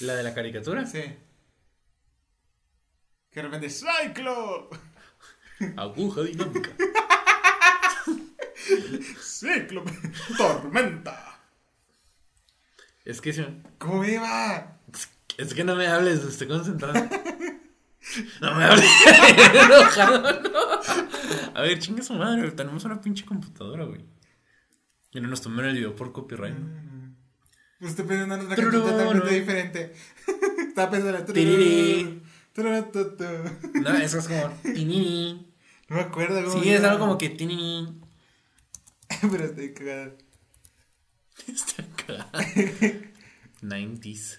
La de la caricatura. Sí. Que de repente, ¡Cyclo! Aguja dinámica. ¡Cyclo! ¡Tormenta! Es que, ¿Cómo iba? es que no me hables, estoy concentrado. No me hables. enojado, no. A ver, chinga su madre, tenemos una pinche computadora, güey. Y no nos tomen el video por copyright. ¿no? Pues estoy pensando en otra canción totalmente no. diferente. Estaba pensando en... Tiriri. No, eso es como. tinini. No me acuerdo cómo Sí, es algo como que. tinini. Pero estoy cagada. Está cagado. 90s.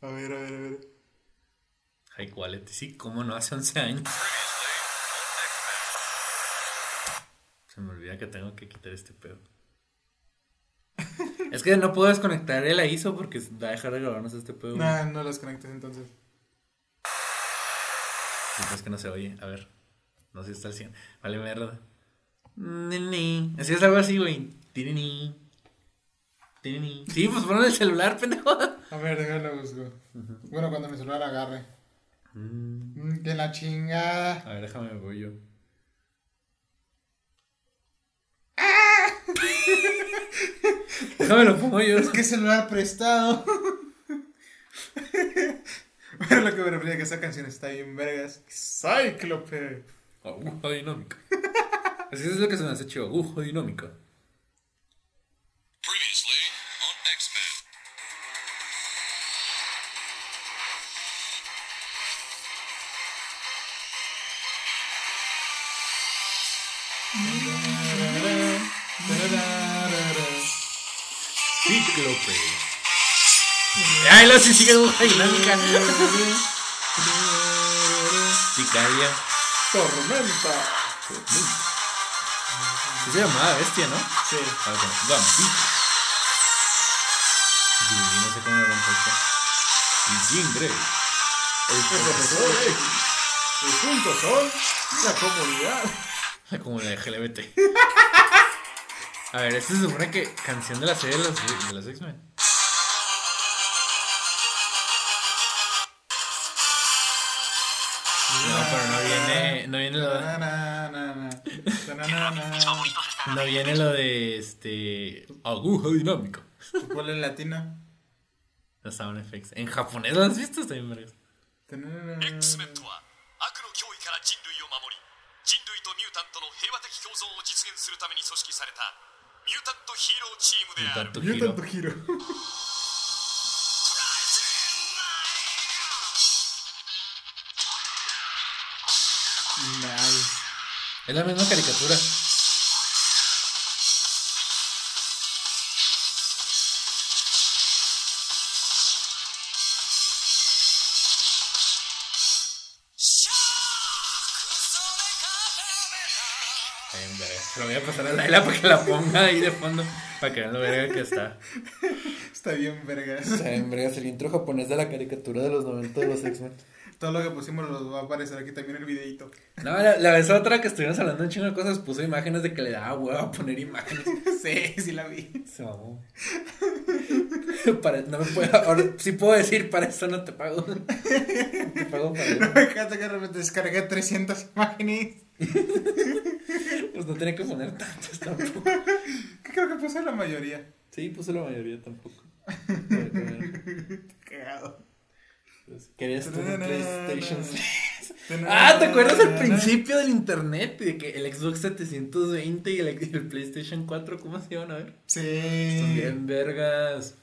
A ver, a ver, a ver. High quality, sí, cómo no, hace 11 años. Se me olvida que tengo que quitar este pedo. es que no puedo desconectar el ISO porque va a dejar de grabarnos este pedo. güey. No, no los conectes entonces. Y es que no se oye. A ver. No sé si está al 100. Vale, mierda. Nini. Así es algo así, güey. Tirini. Tirini. Sí, pues ponen el celular, pendejo. A ver, déjalo busco. Bueno, cuando mi celular agarre. Mm, Que la chingada. A ver, déjame, voy yo. déjame lo pongo yo. Es que celular prestado. Pero lo que me refiero es que esa canción está bien vergas. Cyclope. Aguja dinámica. Así es lo que se me hace chido. Aguja dinámica. Cíclope. Ay, lo sí sigue dinámica. Ticalia. Tormenta. Sí se llamaba bestia, ¿no? Sí. A ver, ¿cómo? Gambito. Sí, no sé cómo lo compuesto. Y Jean Grey. El profesor. X. Y juntos son la comunidad. La de LGBT. A ver, este se supone que canción de la serie de los, de los X-Men. No, pero no viene, no viene lo de, no viene lo de este aguja dinámica. ¿Cuál es latino? No Sound Effects. En japonés lo has visto, está bien vergas. Ta-na-na-na. ユタとヒーローチームであるユタとヒーロー Es la misma caricatura. Se lo voy a pasar a Laila para que la ponga ahí de fondo. Para que vean lo verga que está. Está bien, vergas. O sea, en verga el intro japonés de la caricatura de los 90 de los X-Men. Todo lo que pusimos los va a aparecer aquí también en el videito. No, la, la vez otra que estuvimos hablando un chingo de cosas, puso imágenes de que le daba huevo a poner imágenes. sí, sí la vi. Se mamó. Para- no me puedo, ahora sí puedo decir, para eso no te pago. te pago para eso. Me encanta que de repente descargué 300 imágenes. Pues no tenía que poner tantas tampoco. Que creo que puse la mayoría. Sí, puse la mayoría tampoco. Cagado. Pues, Querías tu PlayStation. Ah, Ah, ¿te acuerdas del principio del internet? De que el Xbox 720 y el, el PlayStation 4, ¿cómo se iban a ver? Sí. Son bien vergas.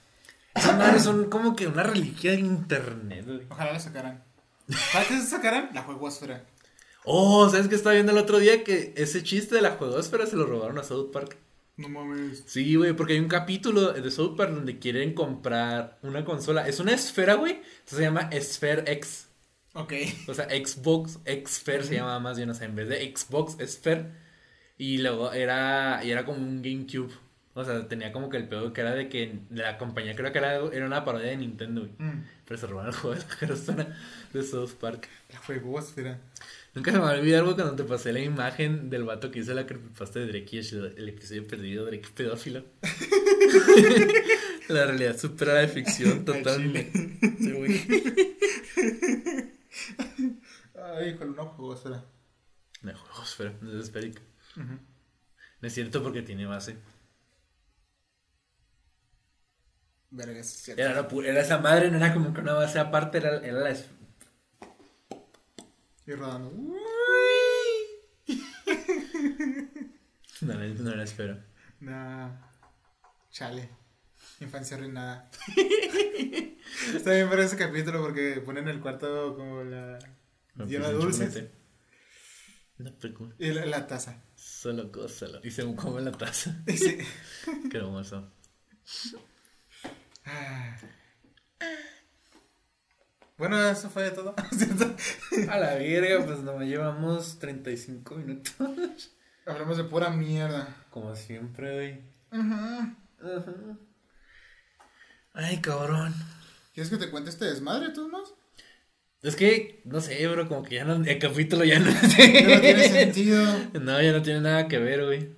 Esas madres son como que una reliquia del internet. Ojalá la sacaran. ¿Sabes qué se sacaran? La juegosfera. Oh, ¿sabes qué estaba viendo el otro día? Que ese chiste de la juegosfera se lo robaron a South Park. No mames. Sí, güey, porque hay un capítulo de South Park donde quieren comprar una consola. Es una esfera, güey. Se llama Sphere X. Ok. O sea, Xbox Sphere se llama más bien, o sea, en vez de Xbox Sphere. Y luego era, y era como un GameCube. O sea, tenía como que el pedo que era de que la compañía creo que era, era una parodia de Nintendo, güey. Mm, Pero se robaron el juego de la de South Park. La juegosfera. Nunca se me va a olvidar, güey, cuando te pasé la imagen del vato que hizo la creepypasta de Drake y el, el episodio perdido de Drake pedófilo. la realidad supera la ficción Al totalmente. Sí, güey. Ay, híjole, una juegosfera. No, juegosfera, no es esférica. Ujú. No es cierto porque tiene base. Vergas, es cierto. Era, la pu- era esa madre, no era como que una base aparte, era, era la... Y rodando. No, no, no era esfera. Nah. Chale. Infancia arruinada. Está bien ver ese capítulo porque ponen el cuarto como la. No, lleno pues, de dulces. No, Y la, la taza. Solo gózalo. Y se come la taza. Sí. Qué hermoso. Bueno, eso fue de todo. A la verga, pues no llevamos 35 minutos. Hablamos de pura mierda. Como siempre, güey. Ujú. Ay, cabrón. ¿Quieres que te cuente este desmadre, tú más? Es que, no sé, bro, como que ya no, el capítulo ya no Ya no tiene sentido. No, ya no tiene nada que ver, güey.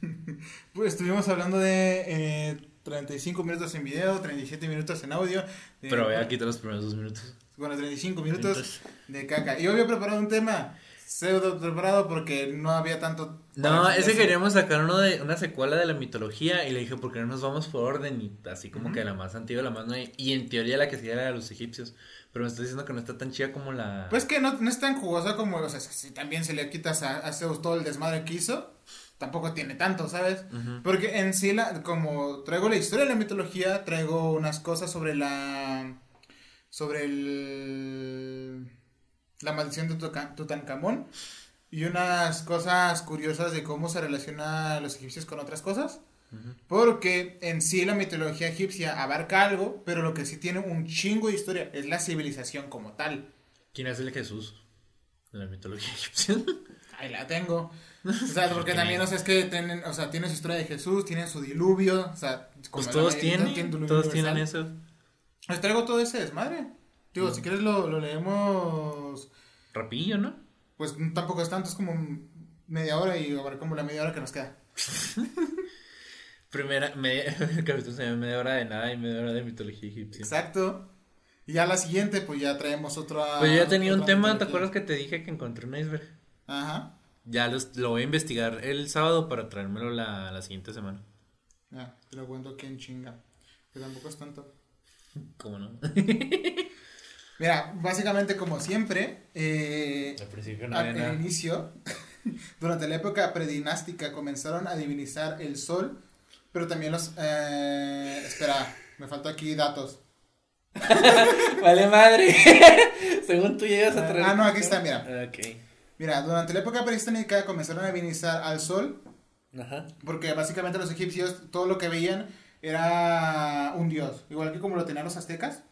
Pues estuvimos hablando de eh, 35 minutos en video, 37 minutos en audio. de- Pero voy a quitar los primeros dos minutos. Bueno, 35 minutos de caca. Y yo había preparado un tema pseudo preparado porque no había tanto. No, para es que eso. queríamos sacar uno de una secuela de la mitología y le dije, ¿por qué no nos vamos por orden? Y así como que la más antigua, la más nueva. Y en teoría la que sigue era de los egipcios. Pero me estás diciendo que no está tan chida como la. Pues que no, no es tan jugosa como. O sea, si también se le quitas a, a Zeus todo el desmadre que hizo, tampoco tiene tanto, ¿sabes? Porque en sí, la, como traigo la historia de la mitología, traigo unas cosas sobre la. Sobre el. la maldición de Tutankamón. Y unas cosas curiosas de cómo se relaciona los egipcios con otras cosas. Porque en sí la mitología egipcia abarca algo, pero lo que sí tiene un chingo de historia es la civilización como tal. ¿Quién es el Jesús? De la mitología egipcia. Ahí la tengo. O sea, porque también, o sea, es que tienen, o sea, tienen su historia de Jesús, tienen su diluvio, o sea, como Pues todos tienen, diluvio todos universal. tienen eso. Les traigo todo ese desmadre. Digo, si quieres lo, lo leemos, Rapillo, ¿no? pues tampoco es tanto, es como media hora y abarcamos la media hora que nos queda. Primera, media, media hora de nada y media hora de mitología egipcia. Exacto. Y ya la siguiente, pues ya traemos otra. Pues yo ya tenía un tema, ¿te acuerdas que te dije que encontré un iceberg? Ajá. Ya los- lo voy a investigar el sábado para traérmelo la, la siguiente semana. Ya, te lo cuento aquí en chinga. Que tampoco es tanto. ¿Cómo no? Mira, básicamente como siempre, eh, Al principio no al el inicio, durante la época predinástica comenzaron a divinizar el sol, pero también los... eh, espera, me faltó aquí datos. Vale madre. Según tú llegas a traer. Ah, no, aquí está, mira. Ah, Ok. Mira, durante la época prehispánica comenzaron a divinizar al sol, Ajá. porque básicamente los egipcios todo lo que veían era un dios, igual que como lo tenían los aztecas,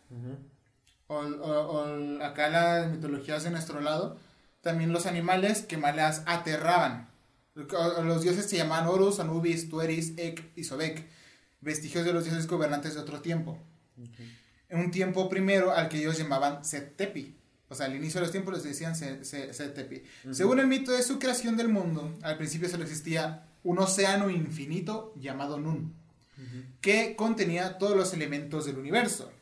o, o- o acá las mitologías de nuestro lado, también los animales que más las aterraban. Los dioses se llamaban Horus, Anubis, Tueris, Ek y Sobek, vestigios de los dioses gobernantes de otro tiempo. En un tiempo primero al que ellos llamaban Set-Tepi. O sea, al inicio de los tiempos les decían Se- Se- Set-Tepi. Según el mito de su creación del mundo, al principio solo existía un océano infinito llamado Nun, que contenía todos los elementos del universo.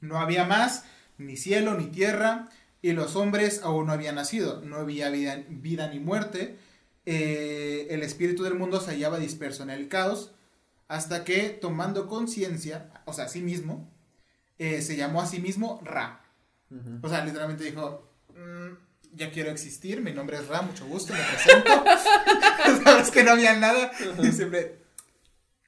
No había más, ni cielo, ni tierra, y los hombres aún no habían nacido. No había vida, vida ni muerte. Eh, el espíritu del mundo se hallaba disperso en el caos, hasta que, tomando conciencia, o sea, a sí mismo, eh, se llamó a sí mismo Ra. O sea, literalmente dijo, "Mm, ya quiero existir, mi nombre es Ra, mucho gusto, me presento. Sabes que no había nada, y siempre,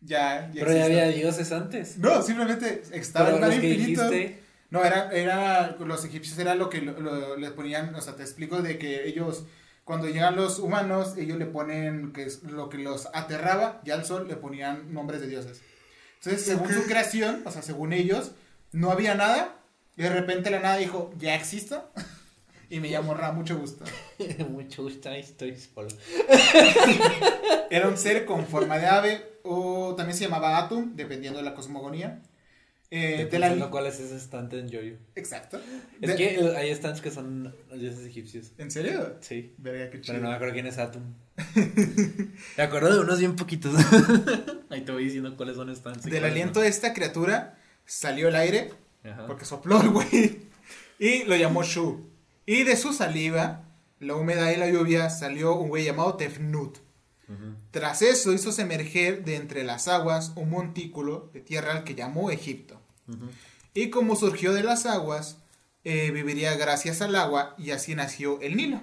ya, ya Pero ya había dioses antes. No, simplemente estaba Pero el mar infinito. dijiste. No, era, era, los egipcios era lo que lo, lo- le ponían, o sea, te explico de que ellos, cuando llegan los humanos, ellos le ponen, que es lo que los aterraba, ya al sol le ponían nombres de dioses. Entonces, según su creación, o sea, según ellos, no había nada, y de repente la nada dijo, ya existo, y me llamo Ra, mucho gusto. Mucho gusto, ahí estoy solo. Era un ser con forma de ave, o también se llamaba Atum, dependiendo de la cosmogonía. Eh, de la- pensando cuál es ese estante en Yoyo. Exacto. Es De- que hay stands que son los dioses egipcios. ¿En serio? Sí. Verga, qué chido. Pero no me acuerdo quién es Atum. Me acuerdo de unos bien poquitos. Ahí te voy diciendo cuáles son stands. y Del aliento de esta criatura salió el aire. Ajá. porque sopló el güey, y lo llamó Shu. Y de su saliva, la humedad y la lluvia, salió un güey llamado Tefnut. Tras eso hizo emerger de entre las aguas un montículo de tierra al que llamó Egipto. Y como surgió de las aguas, eh, viviría gracias al agua y así nació el Nilo.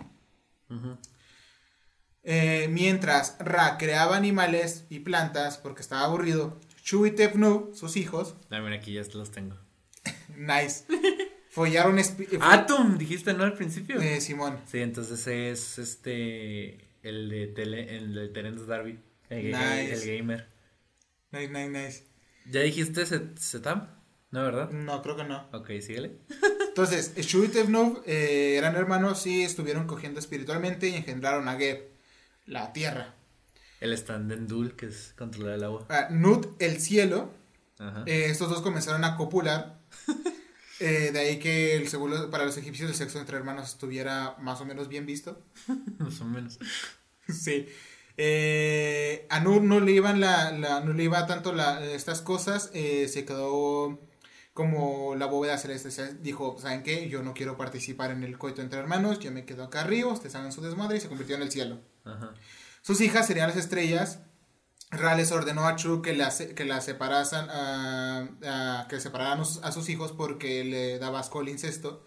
Eh, mientras Ra creaba animales y plantas porque estaba aburrido, Shu y Tefnut, sus hijos, mira, aquí ya los tengo. nice, follaron Atum, dijiste, ¿no? Al principio. eh, Simón. Sí, entonces es este. El de, tele, el de Terence Darby. El, Nice. el gamer. Nice, nice, nice. ¿Ya dijiste Set- Setam? ¿No, verdad? No, creo que no. Ok, síguele. Entonces, Shu y eh, eran hermanos y estuvieron cogiendo espiritualmente y engendraron a Geb, la tierra. El stand en Dul, que es controlar el agua. A Nut, el cielo. Ajá. Eh, estos dos comenzaron a copular. Eh, de ahí que el, según los- para los egipcios el sexo entre hermanos estuviera más o menos bien visto. Más o menos. Sí. Eh, a Nur no le iban la, la- no le iba tanto la, estas cosas, eh, se quedó como la bóveda celeste. Dijo, ¿saben qué? Yo no quiero participar en el coito entre hermanos, yo me quedo acá arriba, ustedes hagan su desmadre y se convirtió en el cielo. Ajá. Sus hijas serían las estrellas. Ra les ordenó a Chu que las que la separasen, que separaran a sus- hijos porque le daba asco el incesto.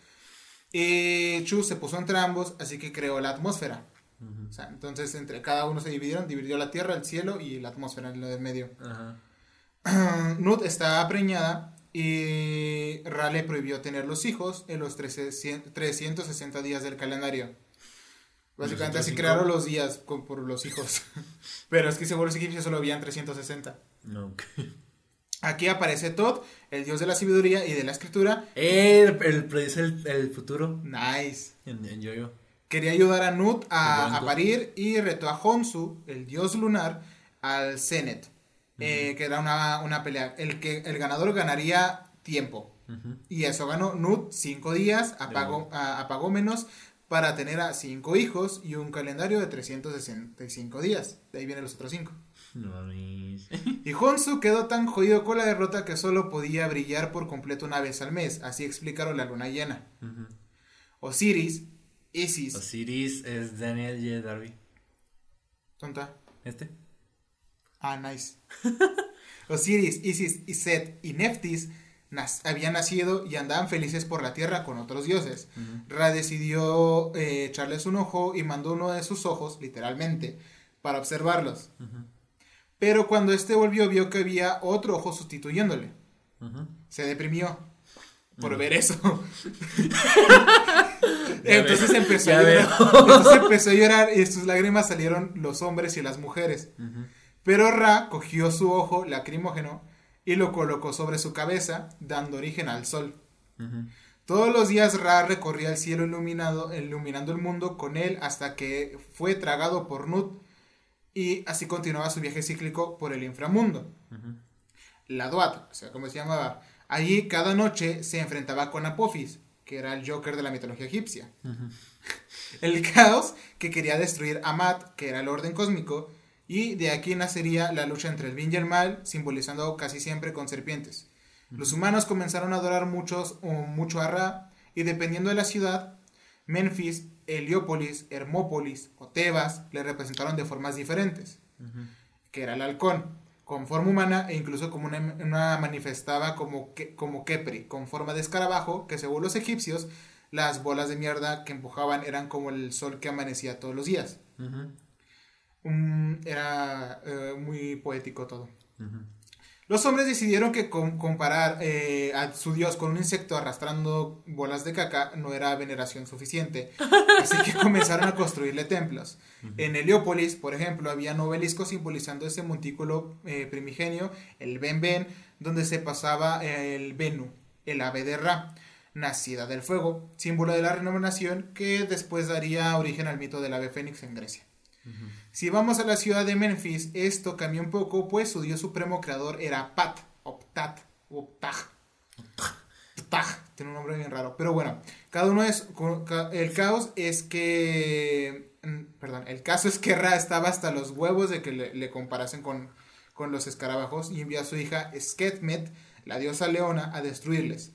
Y Chu se puso entre ambos, así que creó la atmósfera. Ujú. O sea, entonces entre cada uno se dividieron, dividió la tierra, el cielo y la atmósfera en lo del medio. Nut estaba preñada y Ra le prohibió tener los hijos en los 13 360 días del calendario. Básicamente ¿Los así crearon los días con- por los hijos. Pero es que según los egipcios solo habían 360. No. ok. Aquí aparece Tot, el dios de la sabiduría y de la escritura. El, el predice el, el futuro Nice. en, en Yoyo. Quería ayudar a Nut a, a parir y retó a Honsu, el dios lunar, al Zenet, eh, que era una, una pelea. El, que, el ganador ganaría tiempo. Y eso ganó Nut cinco días, apagó, a- apagó menos para tener a cinco hijos y un calendario de 365 días. De ahí vienen los otros cinco. No mames. Y Honsu quedó tan jodido con la derrota que solo podía brillar por completo una vez al mes. Así explicaron la luna llena. Osiris, Isis, Osiris es Daniel J. Darby. tonta. ¿Este? Ah, nice. Osiris, Isis, y Set y Neftis nas- habían nacido y andaban felices por la tierra con otros dioses. Ra decidió eh, echarles un ojo y mandó uno de sus ojos, literalmente, para observarlos. Pero cuando este volvió vio que había otro ojo sustituyéndole. Se deprimió. por ver eso. entonces, empezó a llorar, entonces empezó a llorar y sus lágrimas salieron los hombres y las mujeres. Pero Ra cogió su ojo lacrimógeno y lo colocó sobre su cabeza, dando origen al sol. Todos los días Ra recorría el cielo iluminado, iluminando el mundo con él hasta que fue tragado por Nut y así continuaba su viaje cíclico por el inframundo. La Duat, o sea, como se llamaba. Allí cada noche se enfrentaba con Apophis, que era el Joker de la mitología egipcia. El caos que quería destruir a Mat, que era el orden cósmico, y de aquí nacería la lucha entre el bien y el mal, simbolizando casi siempre con serpientes. Los humanos comenzaron a adorar muchos, o mucho a Ra, y dependiendo de la ciudad, Memphis, Heliópolis, Hermópolis o Tebas le representaron de formas diferentes, que era el halcón, con forma humana e incluso como una, una manifestaba como, que, como Kepri, con forma de escarabajo, que según los egipcios, las bolas de mierda que empujaban eran como el sol que amanecía todos los días. Um, era eh, muy poético todo. Los hombres decidieron que com- comparar eh, a su dios con un insecto arrastrando bolas de caca no era veneración suficiente, así que comenzaron a construirle templos. En Heliópolis, por ejemplo, había un obelisco simbolizando ese montículo eh, primigenio, el Ben Ben, donde se pasaba el Venu, el ave de Ra, nacida del fuego, símbolo de la renovación que después daría origen al mito del ave fénix en Grecia. Si vamos a la ciudad de Memphis, esto cambió un poco, pues su dios supremo creador era Pat, o Ptat, o Ptah. Tiene un nombre bien raro. Pero bueno, cada uno es. El caos es que. mm, Perdón, el caso es que Ra estaba hasta los huevos de que le, le comparasen con, con los escarabajos y envió a su hija Sketmet, la diosa leona, a destruirles.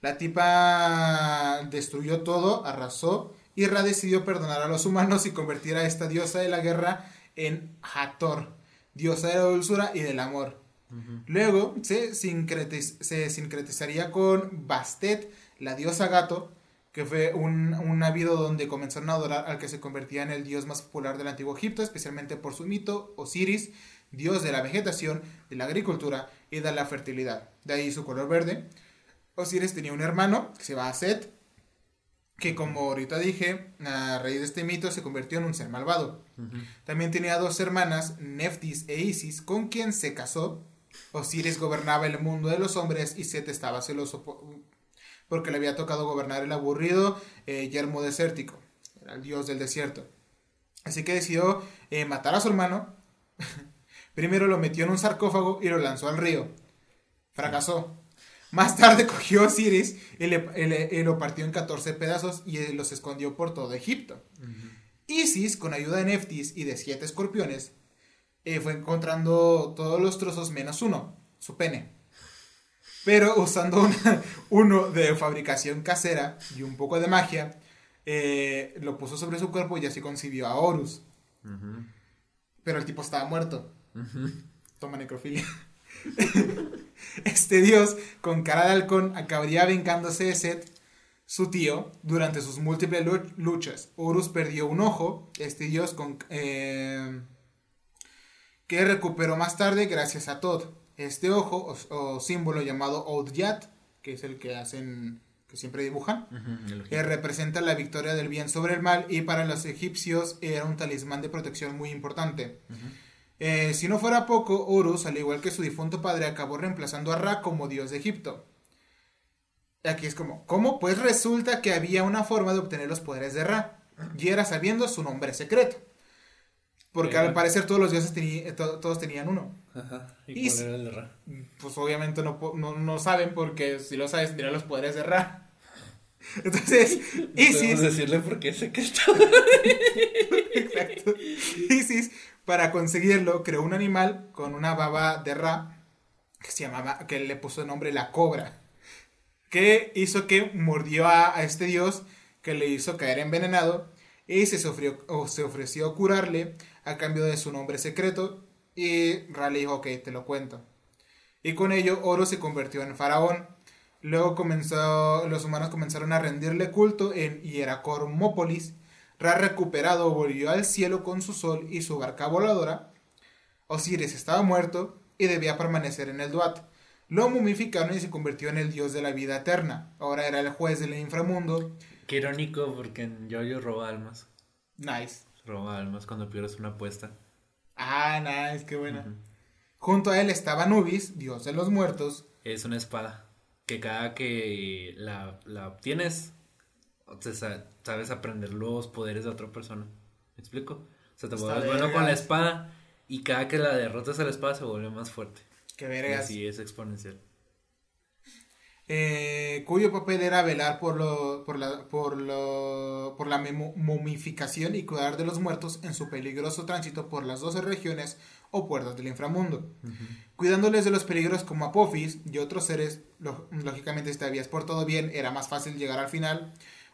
La tipa destruyó todo, arrasó, y Ra decidió perdonar a los humanos y convertir a esta diosa de la guerra en Hathor, diosa de la dulzura y del amor. Luego se, sincretiz- se sincretizaría con Bastet, la diosa gato, que fue un, un navío donde comenzaron a adorar al que se convertía en el dios más popular del antiguo Egipto, especialmente por su mito, Osiris, dios de la vegetación, de la agricultura y de la fertilidad. De ahí su color verde. Osiris tenía un hermano que se llama Set, que como ahorita dije, a raíz de este mito se convirtió en un ser malvado. También tenía dos hermanas, Neftis e Isis, con quien se casó. Osiris gobernaba el mundo de los hombres y Set estaba celoso po- porque le había tocado gobernar el aburrido eh, yermo desértico, era el dios del desierto. Así que decidió eh, matar a su hermano. Primero lo metió en un sarcófago y lo lanzó al río. Fracasó. Más tarde cogió a Osiris y, le- y le- y lo partió en 14 pedazos y eh, los escondió por todo Egipto. Isis, con ayuda de Neftis y de siete escorpiones, eh, fue encontrando todos los trozos menos uno, su pene. Pero usando una- uno de fabricación casera y un poco de magia, eh, lo puso sobre su cuerpo y así concibió a Horus. Pero el tipo estaba muerto. Toma necrofilia. este dios, con cara de halcón, acabaría vengándose de Set, su tío, durante sus múltiples lu- luchas. Horus perdió un ojo, este dios con, eh, que recuperó más tarde gracias a Tod. Este ojo, o, o símbolo llamado Odyat, que es el que hacen, que siempre dibujan, que representa la victoria del bien sobre el mal y para los egipcios era un talismán de protección muy importante. Eh, si no fuera poco, Horus, al igual que su difunto padre, acabó reemplazando a Ra como dios de Egipto. Aquí es como, ¿cómo? Pues resulta que había una forma de obtener los poderes de Ra, y era sabiendo su nombre secreto. Porque Ajá. al parecer todos los dioses eh, to- todos tenían uno. Ajá. Y ¿Y cuál era el de Ra? Pues obviamente no, no, no saben porque si lo sabes, dirán los poderes de Ra. Entonces, Isis... Podemos decirle por qué está. Exacto. Isis, para conseguirlo, creó un animal con una baba de Ra que se llamaba, que le puso de nombre la cobra, que hizo que mordió a, este dios, que le hizo caer envenenado y se, sufrió, o ofreció curarle a cambio de su nombre secreto y Ra le dijo, ok, te lo cuento. Y con ello Oro se convirtió en faraón. Luego comenzó, los humanos comenzaron a rendirle culto en Hieracormópolis. Ra recuperado volvió al cielo con su sol y su barca voladora. Osiris estaba muerto y debía permanecer en el Duat. lo momificaron y se convirtió en el dios de la vida eterna. Ahora era el juez del inframundo. Qué irónico porque en Yo-Yo roba almas. Nice. Roba almas cuando pierdes una apuesta. Ah, nice, qué buena. Junto a él estaba Nubis, dios de los muertos. Es una espada que cada que la, la obtienes, sabes aprender los poderes de otra persona. ¿Me explico? O sea, te vuelves bueno con la espada y cada que la derrotas a la espada se vuelve más fuerte. Que Y vergas. así es exponencial. eh, cuyo papel era velar por, lo, por, la, por, lo, por la momificación y cuidar de los muertos en su peligroso tránsito por las 12 regiones o puertas del inframundo, cuidándoles de los peligros como Apophis y otros seres. lo- lógicamente, si te habías portado bien, era más fácil llegar al final.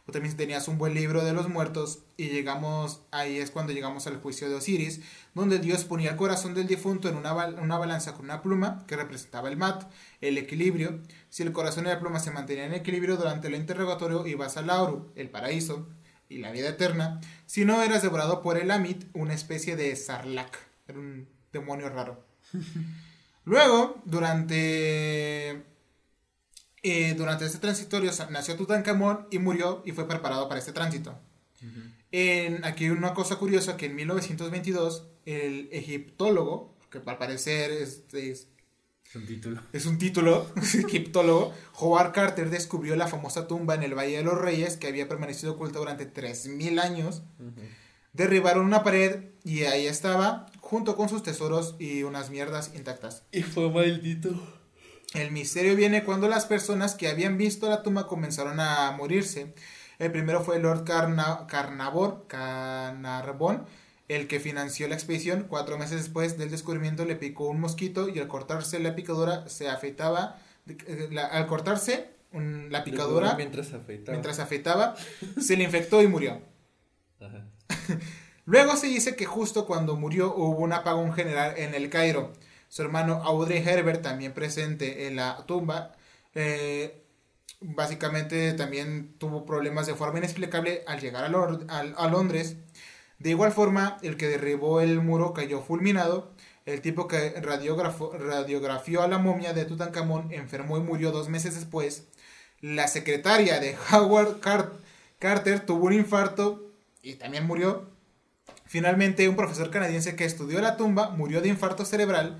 O también si tenías un buen libro de los muertos y llegamos, ahí es cuando llegamos al juicio de Osiris, donde Dios ponía el corazón del difunto en una, una balanza con una pluma que representaba el mat, el equilibrio. Si el corazón y la pluma se mantenían en equilibrio durante el interrogatorio, ibas al Auru, el paraíso y la vida eterna. Si no, eras devorado por el Amit, una especie de Sarlacc. Era un demonio raro. Luego, durante eh, durante este transitorio nació Tutankamón y murió y fue preparado para este tránsito. En, aquí hay una cosa curiosa que en 1922 el egiptólogo, que al parecer es, es, Es un título. es un título, egiptólogo, Howard Carter descubrió la famosa tumba en el Valle de los Reyes que había permanecido oculta durante 3.000 años. Derribaron una pared y ahí estaba, junto con sus tesoros y unas mierdas intactas. Y fue maldito. El misterio viene cuando las personas que habían visto la tumba comenzaron a morirse. El primero fue Lord Carna Carnarvon, Carnarvon, el que financió la expedición. Cuatro meses después del descubrimiento le picó un mosquito y al cortarse la picadura se afeitaba. eh, la- al cortarse un- la picadura, Mientras afeitaba. mientras afeitaba, se le infectó y murió. Ajá. Luego se dice que justo cuando murió hubo un apagón general en el Cairo. Su hermano Audrey Herbert, también presente en la tumba, eh, básicamente también tuvo problemas de forma inexplicable al llegar a, Londres. De igual forma, el que derribó el muro cayó fulminado. El tipo que radiografió a la momia de Tutankamón enfermó y murió dos meses después. La secretaria de Howard Car- Carter tuvo un infarto y también murió. Finalmente, un profesor canadiense que estudió la tumba murió de infarto cerebral.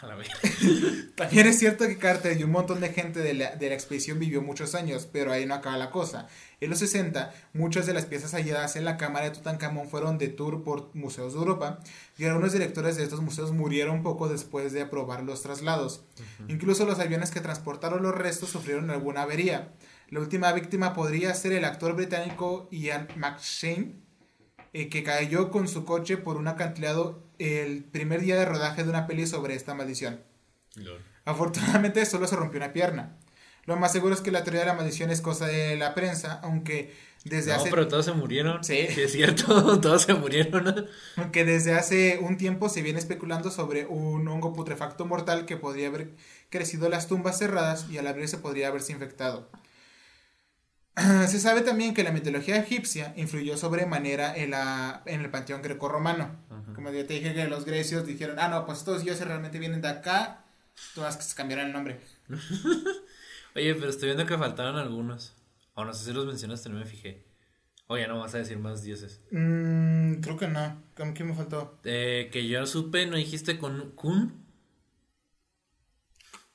A la vez. También es cierto que Carter y un montón de gente de la, de la expedición vivió muchos años, pero ahí no acaba la cosa. En los 60, muchas de las piezas halladas en la cámara de Tutankamón fueron de tour por museos de Europa, y algunos directores de estos museos murieron poco después de aprobar los traslados. Incluso los aviones que transportaron los restos sufrieron alguna avería. La última víctima podría ser el actor británico Ian McShane, eh, que cayó con su coche por un acantilado el primer día de rodaje de una peli sobre esta maldición. Afortunadamente solo se rompió una pierna. Lo más seguro es que la teoría de la maldición es cosa de la prensa, aunque desde no, hace pero todos se murieron. Sí. es cierto, todos se murieron. aunque desde hace un tiempo se viene especulando sobre un hongo putrefacto mortal que podría haber crecido en las tumbas cerradas y al abrirse podría haberse infectado. Se sabe también que la mitología egipcia influyó sobremanera en, la, en el panteón grecorromano. Como ya te dije que los grecios dijeron, ah, no, pues estos dioses realmente vienen de acá, todas que se cambiaron el nombre. Oye, pero estoy viendo que faltaron algunos. O no sé si los mencionaste, no me fijé. Oye, no vas a decir más dioses. Mm, creo que no. ¿Cómo que me faltó? Eh, que yo supe, ¿no dijiste con Kun?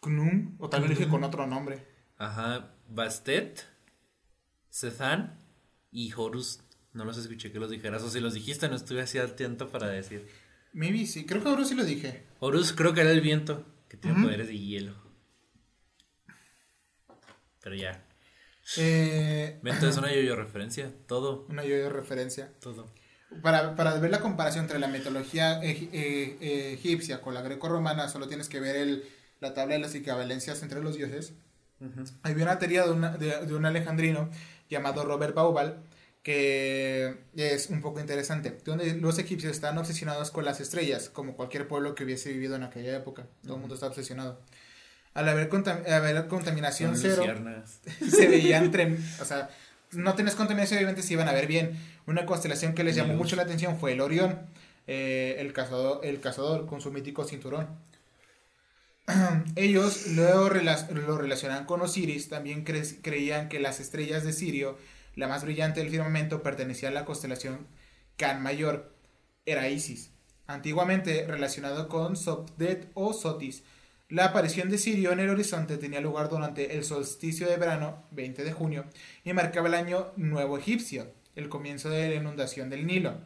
Knum, o tal vez dije con otro nombre. Ajá, Bastet, Cezanne y Horus. No los escuché que los dijeras. O si los dijiste, no estuve así atento para decir. Maybe sí, creo que ahora sí lo dije. Horus creo que era el viento, que tiene poderes de hielo. Pero ya. Eh, Vento es una yo referencia. Todo, una yo de referencia. todo. Para, para ver la comparación entre la mitología eg- eh, eh, egipcia con la greco-romana, solo tienes que ver el, la tabla de las equivalencias entre los dioses. Había una teoría de, una- de- de un alejandrino llamado Robert Baubal que es un poco interesante, donde los egipcios estaban obsesionados con las estrellas, como cualquier pueblo que hubiese vivido en aquella época. Todo el mundo está obsesionado. Al haber, contam- al haber contaminación Son cero, se veían, trem- o sea, no tienes contaminación, obviamente se iban a ver bien. Una constelación que les llamó mucho la atención fue el Orión, eh, el, cazador, el cazador con su mítico cinturón. Ellos luego lo relacionan con Osiris, también cre- creían que las estrellas de Sirio, la más brillante del firmamento, pertenecía a la constelación Can Mayor, era Isis, antiguamente relacionado con Sopdet o Sotis. La aparición de Sirio en el horizonte tenía lugar durante el solsticio de verano, 20 de junio, y marcaba el año nuevo egipcio, el comienzo de la inundación del Nilo.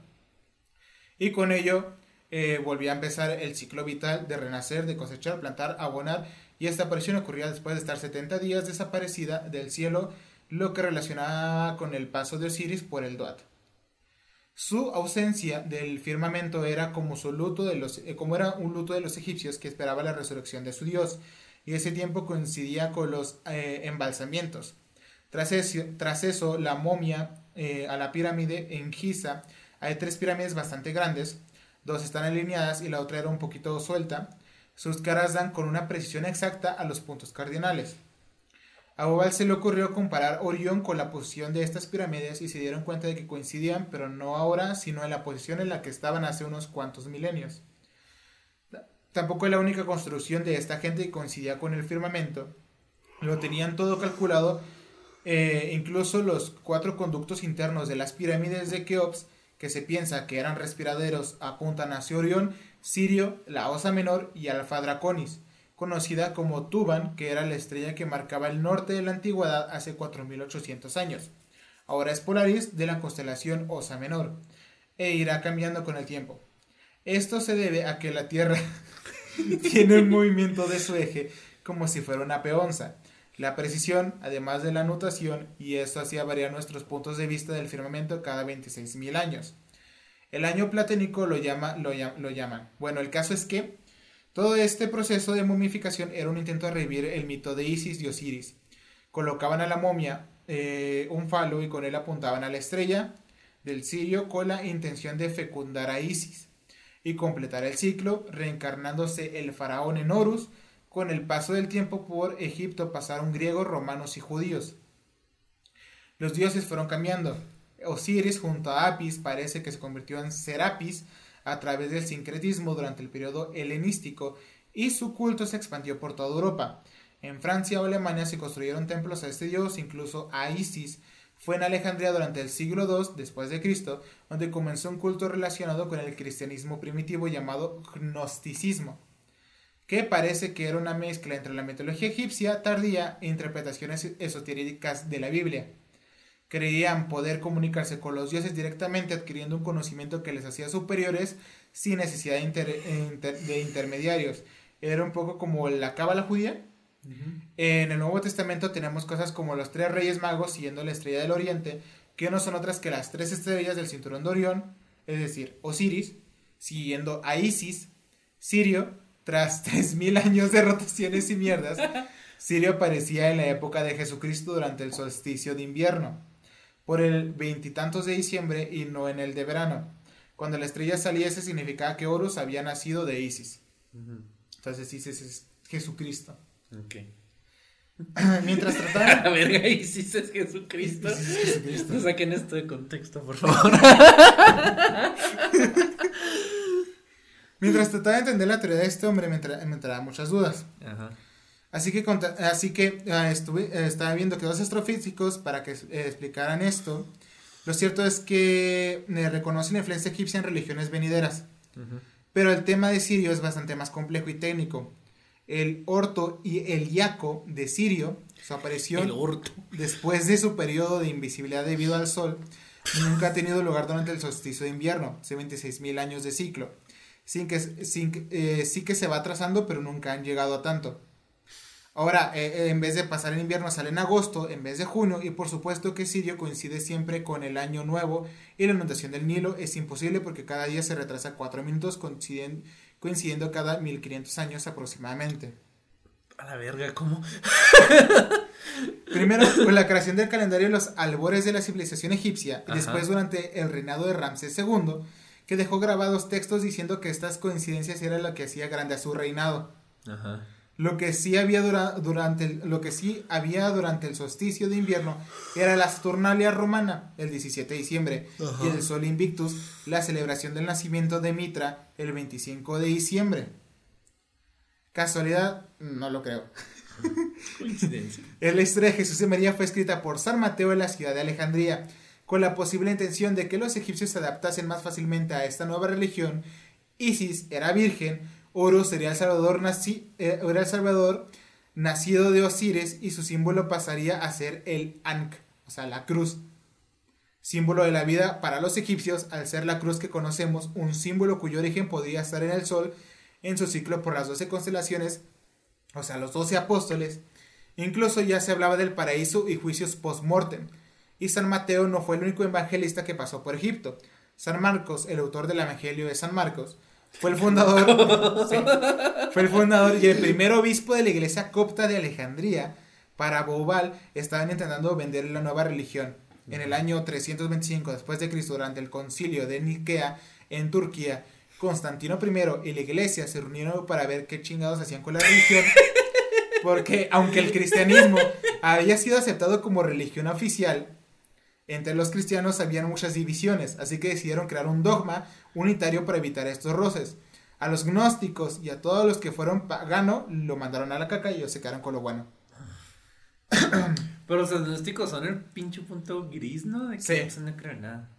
Y con ello eh, volvía a empezar el ciclo vital de renacer, de cosechar, plantar, abonar, y esta aparición ocurría después de estar 70 días desaparecida del cielo, lo que relacionaba con el paso de Osiris por el Duat. Su ausencia del firmamento era como, su luto de los, eh, como era un luto de los egipcios que esperaba la resurrección de su dios, y ese tiempo coincidía con los eh, embalsamientos. Tras eso, la momia a la pirámide en Giza, hay tres pirámides bastante grandes, dos están alineadas y la otra era un poquito suelta. Sus caras dan con una precisión exacta a los puntos cardinales. A Bobal se le ocurrió comparar Orión con la posición de estas pirámides y se dieron cuenta de que coincidían, pero no ahora, sino en la posición en la que estaban hace unos cuantos milenios. Tampoco es la única construcción de esta gente que coincidía con el firmamento. Lo tenían todo calculado, eh, incluso los cuatro conductos internos de las pirámides de Keops, que se piensa que eran respiraderos, apuntan hacia Orión, Sirio, la Osa Menor y Alfa Draconis conocida como Tuban, que era la estrella que marcaba el norte de la antigüedad hace 4800 años. Ahora es Polaris de la constelación Osa Menor, e irá cambiando con el tiempo. Esto se debe a que la Tierra tiene un movimiento de su eje como si fuera una peonza. La precisión, además de la nutación, y esto hacía variar nuestros puntos de vista del firmamento cada 26.000 años. El año platónico lo, llama, lo, llam- lo llaman. Bueno, el caso es que todo este proceso de momificación era un intento de revivir el mito de Isis y Osiris. Colocaban a la momia eh, un falo y con él apuntaban a la estrella del Sirio con la intención de fecundar a Isis y completar el ciclo, reencarnándose el faraón en Horus. Con el paso del tiempo por Egipto pasaron griegos, romanos y judíos. Los dioses fueron cambiando. Osiris junto a Apis parece que se convirtió en Serapis a través del sincretismo durante el periodo helenístico y su culto se expandió por toda Europa. En Francia o Alemania se construyeron templos a este dios, incluso a Isis. Fue en Alejandría durante el siglo II después de Cristo, donde comenzó un culto relacionado con el cristianismo primitivo llamado gnosticismo, que parece que era una mezcla entre la mitología egipcia tardía e interpretaciones esotéricas de la Biblia. Creían poder comunicarse con los dioses directamente adquiriendo un conocimiento que les hacía superiores sin necesidad de, inter- inter- de intermediarios. Era un poco como la cábala judía. En el Nuevo Testamento tenemos cosas como los tres reyes magos siguiendo la estrella del oriente, que no son otras que las tres estrellas del cinturón de Orión, es decir, Osiris, siguiendo a Isis, Sirio, tras 3.000 años de rotaciones y mierdas, Sirio aparecía en la época de Jesucristo durante el solsticio de invierno por el veintitantos de diciembre y no en el de verano. Cuando la estrella saliese significaba que Horus había nacido de Isis. Entonces Isis es Jesucristo. Ok. Mientras A trataban... la verga, Isis es Jesucristo. Isis es Jesucristo. No saquen esto de contexto, por favor. Mientras trataba de entender la teoría de este hombre me, entra- me entraban muchas dudas. Ajá. Así que, así que ah, estuve, eh, estaba viendo que dos astrofísicos para que eh, explicaran esto. Lo cierto es que eh, reconocen la influencia egipcia en religiones venideras. Pero el tema de Sirio es bastante más complejo y técnico. El orto y el yaco de Sirio, su aparición orto. después de su periodo de invisibilidad debido al sol, nunca ha tenido lugar durante el solsticio de invierno, hace 26.000 años de ciclo. Sin que, sin eh, sí que se va atrasando, pero nunca han llegado a tanto. Ahora, eh, eh, en vez de pasar el invierno, sale en agosto, en vez de junio, y por supuesto que Sirio coincide siempre con el año nuevo y la inundación del Nilo es imposible porque cada día se retrasa 4 minutos, coinciden- coincidiendo cada 1500 años aproximadamente. A la verga, ¿cómo? Primero, con la creación del calendario en los albores de la civilización egipcia, y Ajá. después durante el reinado de Ramsés II, que dejó grabados textos diciendo que estas coincidencias eran lo que hacía grande a su reinado. Ajá. Lo que sí había dura- durante el, lo que sí había durante el solsticio de invierno era la Saturnalia romana el 17 de diciembre y el Sol Invictus, la celebración del nacimiento de Mitra el 25 de diciembre. Casualidad, no lo creo. Coincidencia. La historia de Jesús y María fue escrita por San Mateo en la ciudad de Alejandría, con la posible intención de que los egipcios se adaptasen más fácilmente a esta nueva religión. Isis era virgen, Horus sería el Salvador, eh, el Salvador nacido de Osiris y su símbolo pasaría a ser el Ankh, o sea, la cruz. Símbolo de la vida para los egipcios, al ser la cruz que conocemos, un símbolo cuyo origen podría estar en el sol, en su ciclo por las doce constelaciones, o sea, los doce apóstoles. Incluso ya se hablaba del paraíso y juicios post-mortem. Y San Mateo no fue el único evangelista que pasó por Egipto. San Marcos, el autor del Evangelio de San Marcos, fue el fundador, sí, fue el fundador y el primer obispo de la iglesia copta de Alejandría. Para Boubal estaban intentando vender la nueva religión. En el año 325 después de Cristo, durante el concilio de Nikea en Turquía, Constantino I y la iglesia se reunieron para ver qué chingados hacían con la religión. Porque aunque el cristianismo había sido aceptado como religión oficial, entre los cristianos habían muchas divisiones, así que decidieron crear un dogma unitario para evitar estos roces. A los gnósticos y a todos los que fueron pagano lo mandaron a la caca y ellos se quedaron con lo bueno. Pero los agnósticos son el pinche punto gris, ¿no? De que Sí. no creen nada.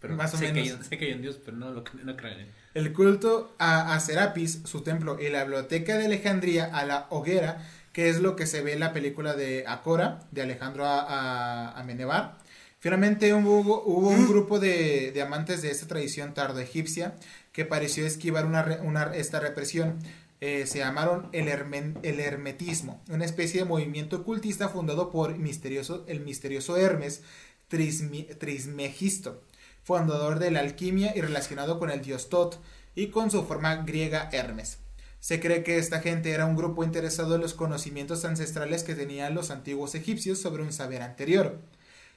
Pero Más o sé menos. Que hay, sé que hay un Dios, pero no, lo, no creen. El culto a, a Serapis, su templo, y la biblioteca de Alejandría a la hoguera, que es lo que se ve en la película de Acora, de Alejandro a, a, Amenebar. Finalmente hubo, hubo un grupo de, de amantes de esta tradición tardo-egipcia que pareció esquivar una, re- una- esta represión. Eh, se llamaron el, hermen- el hermetismo, una especie de movimiento ocultista fundado por misterioso, el misterioso Hermes Trismi- Trismegisto, fundador de la alquimia y relacionado con el dios Tot y con su forma griega Hermes. Se cree que esta gente era un grupo interesado en los conocimientos ancestrales que tenían los antiguos egipcios sobre un saber anterior.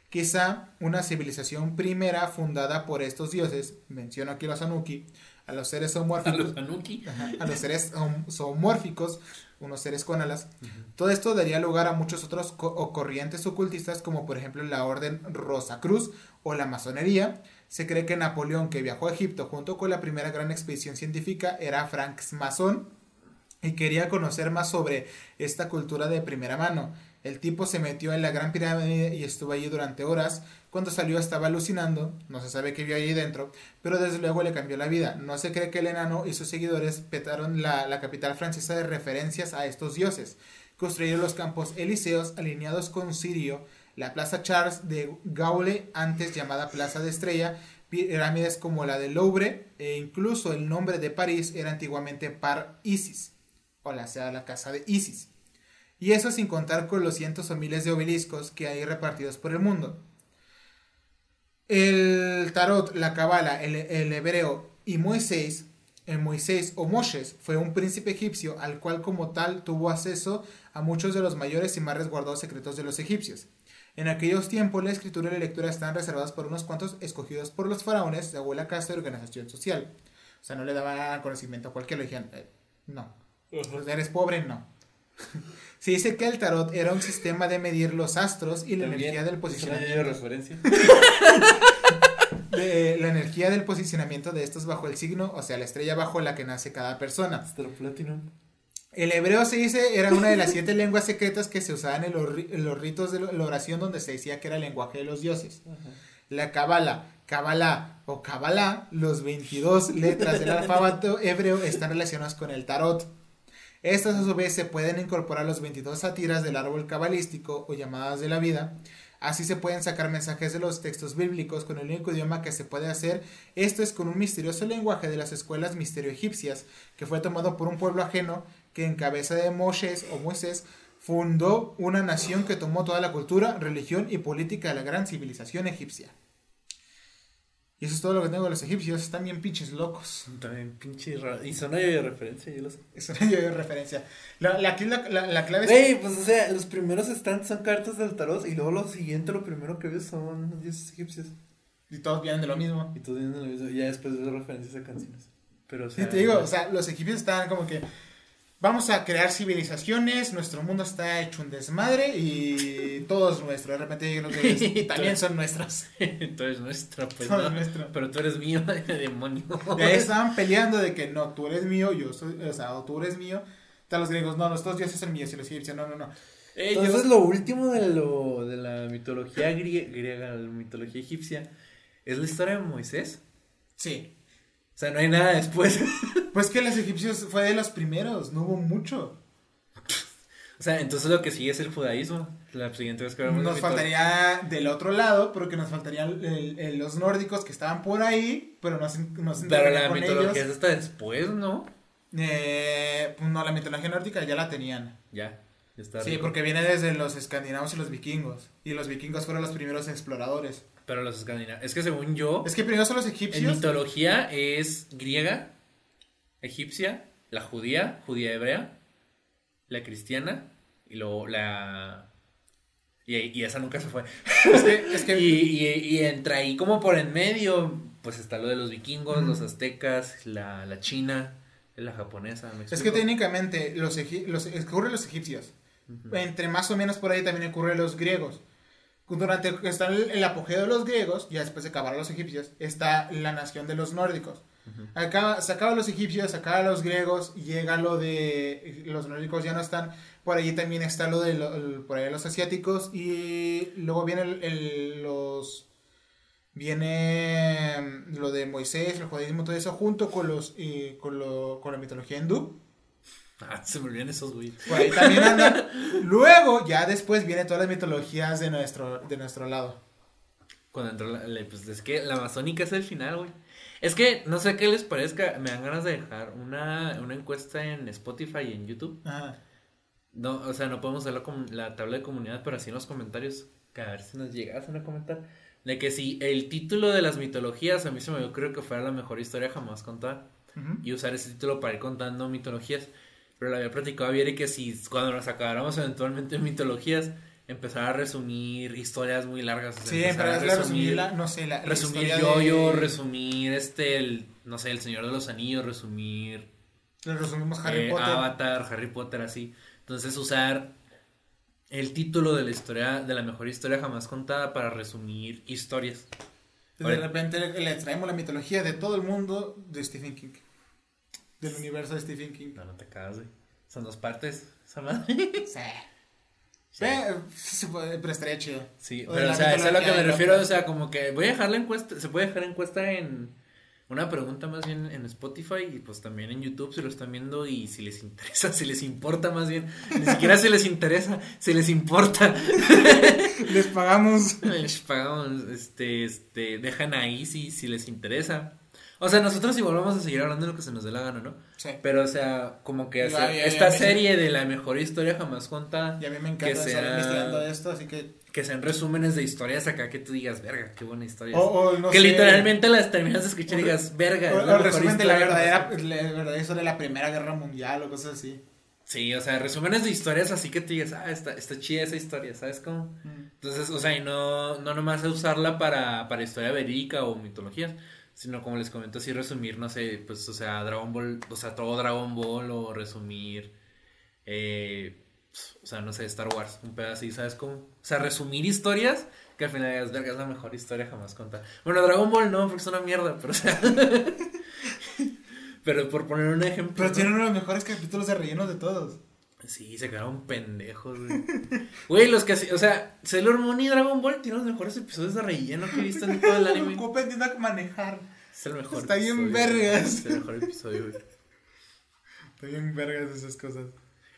Quizá una civilización primera fundada por estos dioses, menciono aquí los Anuki, a los seres A los Anuki. Ajá, a los seres zoom- zoomórficos, unos seres con alas. Todo esto daría lugar a muchos otros co- o corrientes ocultistas, como por ejemplo la Orden Rosacruz o la masonería. Se cree que Napoleón, que viajó a Egipto junto con la primera gran expedición científica, era francmasón y quería conocer más sobre esta cultura de primera mano. El tipo se metió en la Gran Pirámide y estuvo allí durante horas. Cuando salió estaba alucinando, no se sabe qué vio allí dentro, pero desde luego le cambió la vida. No se cree que el enano y sus seguidores petaron la, capital francesa de referencias a estos dioses. Construyeron los campos elíseos alineados con Sirio, la Plaza Charles de Gaule, antes llamada Plaza de Estrella, pirámides como la del Louvre, e incluso el nombre de París era antiguamente Par Isis, o la sea la casa de Isis. Y eso sin contar con los cientos o miles de obeliscos que hay repartidos por el mundo. El tarot, la cabala, el, el hebreo y Moisés, el Moisés o Moshes fue un príncipe egipcio al cual como tal tuvo acceso a muchos de los mayores y más resguardados secretos de los egipcios. En aquellos tiempos la escritura y la lectura estaban reservadas por unos cuantos escogidos por los faraones de abuela casa y organización social. O sea, no le daban conocimiento a cualquiera, le decían, eh, no, pues eres pobre, no. Se dice que el tarot era un sistema de medir los astros y la energía del de posicionamiento referencia. de la energía del posicionamiento de estos bajo el signo, o sea, la estrella bajo la que nace cada persona. Platinum. El hebreo se dice era una de las siete lenguas secretas que se usaban en los, ri- en los ritos de la oración donde se decía que era el lenguaje de los dioses. La Kabbalah, Kabbalah o Kabbalah, los 22 letras del alfabeto hebreo están relacionadas con el tarot. Estas a su vez se pueden incorporar los 22 sátiras del árbol cabalístico o llamadas de la vida. Así se pueden sacar mensajes de los textos bíblicos con el único idioma que se puede hacer. Esto es con un misterioso lenguaje de las escuelas misterio egipcias, que fue tomado por un pueblo ajeno que en cabeza de Moshes o Moisés fundó una nación que tomó toda la cultura, religión y política de la gran civilización egipcia. Y eso es todo lo que tengo de los egipcios. Están bien pinches locos. También pinche raro. Y son de referencia, yo lo sé. Una de referencia. La, la, la, la- la clave es... Güey, pues o sea, los primeros stands son cartas del tarot y luego lo siguiente, lo primero que ves son los dioses egipcios. Y todos vienen de lo mismo. Y tú viendo lo mismo, y ya después ves referencias a canciones. Pero o sea, Sí, te digo, o sea, los egipcios estaban como que vamos a crear civilizaciones, nuestro mundo está hecho un desmadre y todo es nuestro. De repente llegan los güeyes, también son nuestros. tú eres nuestro, pues Todo no. es nuestro. Pero tú eres mío, demonio. Y ahí estaban peleando de que no, tú eres mío, yo soy, o sea, o tú eres mío. Están los griegos, no, los dos dioses son míos y los egipcios, no, no, no. Ellos- Entonces lo último de, lo, de la mitología grie- griega, la mitología egipcia, es la historia de Moisés. Sí. O sea, no hay nada después. Pues que los egipcios fue de los primeros, no hubo mucho. o sea, entonces lo que sigue es el judaísmo. La siguiente vez que hablamos Nos faltaría del otro lado, porque nos faltarían los nórdicos que estaban por ahí, pero no se, no se Pero la con mitología ellos. es hasta después, ¿no? Eh, pues no, la mitología nórdica ya la tenían. Ya, ya está. Sí, rico. porque viene desde los escandinavos y los vikingos. Y los vikingos fueron los primeros exploradores. Pero los escandinavos. Es que según yo, Es que primero son los en egipcios. mitología es griega, egipcia, la judía, judía hebrea, la cristiana y luego la. Y, y esa nunca se fue. Es que, es que- Y, y, y entre ahí, como por en medio, pues está lo de los vikingos, los aztecas, la, la china, la japonesa. ¿me es que técnicamente los, los ocurre los egipcios. Entre más o menos por ahí también ocurre los griegos. Durante está el, el apogeo de los griegos, ya después de acabar los egipcios, está la nación de los nórdicos. Acaba, se acaban los egipcios, se acaban los griegos, llega lo de los nórdicos ya no están. Por ahí también está lo de lo- el- por ahí los asiáticos y luego viene el, los viene mm, lo de Moisés, el judaísmo, todo eso junto con los y con, lo, con la mitología hindú. Ah, se me olvidan esos, güey. Por ahí también andan. Luego, ya después vienen todas las mitologías de nuestro, de nuestro lado. Cuando entró la, la- pues es que la amazónica es el final, güey. Es que no sé qué les parezca, me dan ganas de dejar una, una encuesta en Spotify y en YouTube. Ajá. No, o sea, no podemos hacer la, com- la tabla de comunidad, pero así en los comentarios, que a ver si nos llegasen a comentar. De que si el título de las mitologías, a mí se me ocurrió que fuera la mejor historia jamás contada. Y usar ese título para ir contando mitologías. Pero le había platicado a Vieri que si cuando nos acabáramos eventualmente en mitologías, empezar a resumir historias muy largas. o sea, Sí, empezar a resumir la, no sé, la, la resumir yo-yo, de- resumir este, el, no sé, el Señor de los Anillos, resumir Le resumimos Harry eh, Potter. Avatar, Harry Potter, así. Entonces usar el título de la historia, de la mejor historia jamás contada para resumir historias. de repente le, le traemos la mitología de todo el mundo de Stephen King. Del universo de Stephen King. No, no te cagas, güey. Son dos partes, esa madre. Sí. Sí se puede, pero estaría chido. Sí, O pero o sea, eso es a lo que me refiero, o sea, como que voy a dejar la encuesta, se puede dejar encuesta en una pregunta más bien en Spotify y pues también en YouTube si lo están viendo y si les interesa, si les importa más bien, ni siquiera si les interesa, si les importa. Les pagamos. Les pagamos, este, este, dejan ahí si, si les interesa. O sea, nosotros igual vamos a seguir hablando de lo que se nos dé la gana, ¿no? Sí. Pero, o sea, como que Ya, hacer ya, ya, esta serie de la mejor historia jamás contada, Y a mí me que encanta estar sea- investigando esto, así que. que sean resúmenes de historias acá que tú digas, verga, qué buena historia. O, o no que sé, literalmente las terminas de escuchar y digas, verga, O, es o la el mejor resumen de la historia verdadera, jamás". la verdadera historia de la Primera Guerra Mundial o cosas así. Sí, o sea, resúmenes de historias así que tú digas, ah, está, está chida esa historia, ¿sabes cómo? Entonces, o sea, y no, no nomás usarla para, para historia verídica o mitologías, sino como les comento, así resumir, no sé, pues, o sea, Dragon Ball, o sea, todo Dragon Ball o resumir, eh, o sea, no sé, Star Wars, un pedazo así, ¿sabes cómo? O sea, resumir historias que al final digas, verga, es la mejor historia jamás contada. Bueno, Dragon Ball no, porque es una mierda, pero o sea... pero por poner un ejemplo... Pero ¿no? tiene uno de los mejores capítulos de relleno de todos. Sí, se quedaron pendejos, güey. Güey, los que así, o sea, Sailor Moon y Dragon Ball tienen los mejores episodios de relleno que he visto en todo el anime. ¿Cómo aprendiendo a manejar? Es el mejor. Está bien vergas. Es el mejor episodio, güey. Estoy bien vergas esas cosas.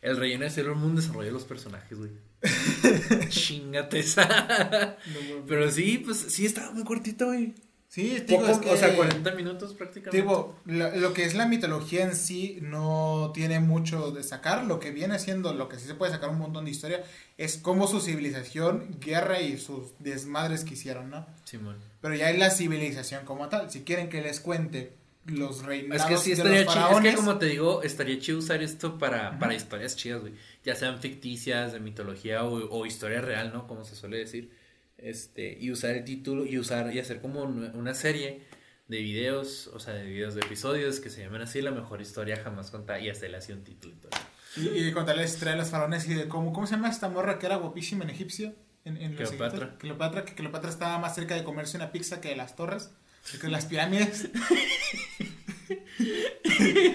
El relleno de Sailor Moon desarrolla los personajes, güey. Chingate esa. No. Pero sí, pues sí estaba muy cortito, güey. Sí, digo, Poco, es que, o sea, 40 minutos prácticamente. Digo, lo, lo que es la mitología en sí no tiene mucho de sacar. Lo que viene siendo, lo que sí se puede sacar un montón de historia, es cómo su civilización, guerra y sus desmadres que hicieron, ¿no? Simón. Pero ya hay la civilización como tal. Si quieren que les cuente los reinados Es que sí de estaría los chido. Es faraones, que como te digo, estaría chido usar esto para, para historias chidas, güey. Ya sean ficticias, de mitología o, o historia real, ¿no? Como se suele decir. Este, y usar el título y usar y hacer como un- una serie de videos, o sea, de videos de episodios que se llaman así la mejor historia jamás contada y hasta le hacía un título y todo. Y, y contarles la historia de los faraones y de cómo, ¿cómo se llama esta morra que era guapísima en Egipcio? En, en Cleopatra. Cleopatra, que Cleopatra estaba más cerca de comerse una pizza que de las torres, que de las pirámides.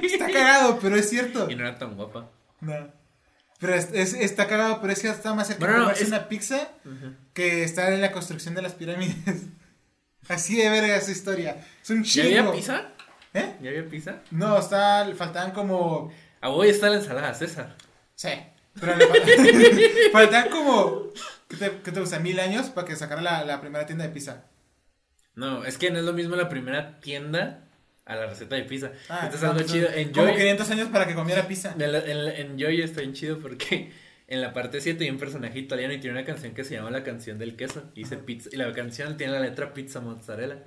Está cagado, pero es cierto. Y no era tan guapa. No. Pero es, es- está cagado, pero es que está más cerca Bueno, de es- una pizza que estar en la construcción de las pirámides. Así de verga esa historia. Es un ¿Ya chingo. había pizza? ¿Eh? ¿Ya había pizza? No, está, faltaban como A hoy está la ensalada, César. Sí. Pero le faltan, faltan como. ¿Qué te, qué te gusta? Mil años para que sacara la, la primera tienda de pizza. No, es que no es lo mismo la primera tienda a la receta de pizza. Ah, Esto es algo chido. En Como Joy, 500 años para que comiera pizza. en, la- en la- en Joy está bien chido porque en la parte 7 hay un personaje italiano y tiene una canción que se llama La canción del queso. Y, dice pizza, y la canción tiene la letra pizza mozzarella.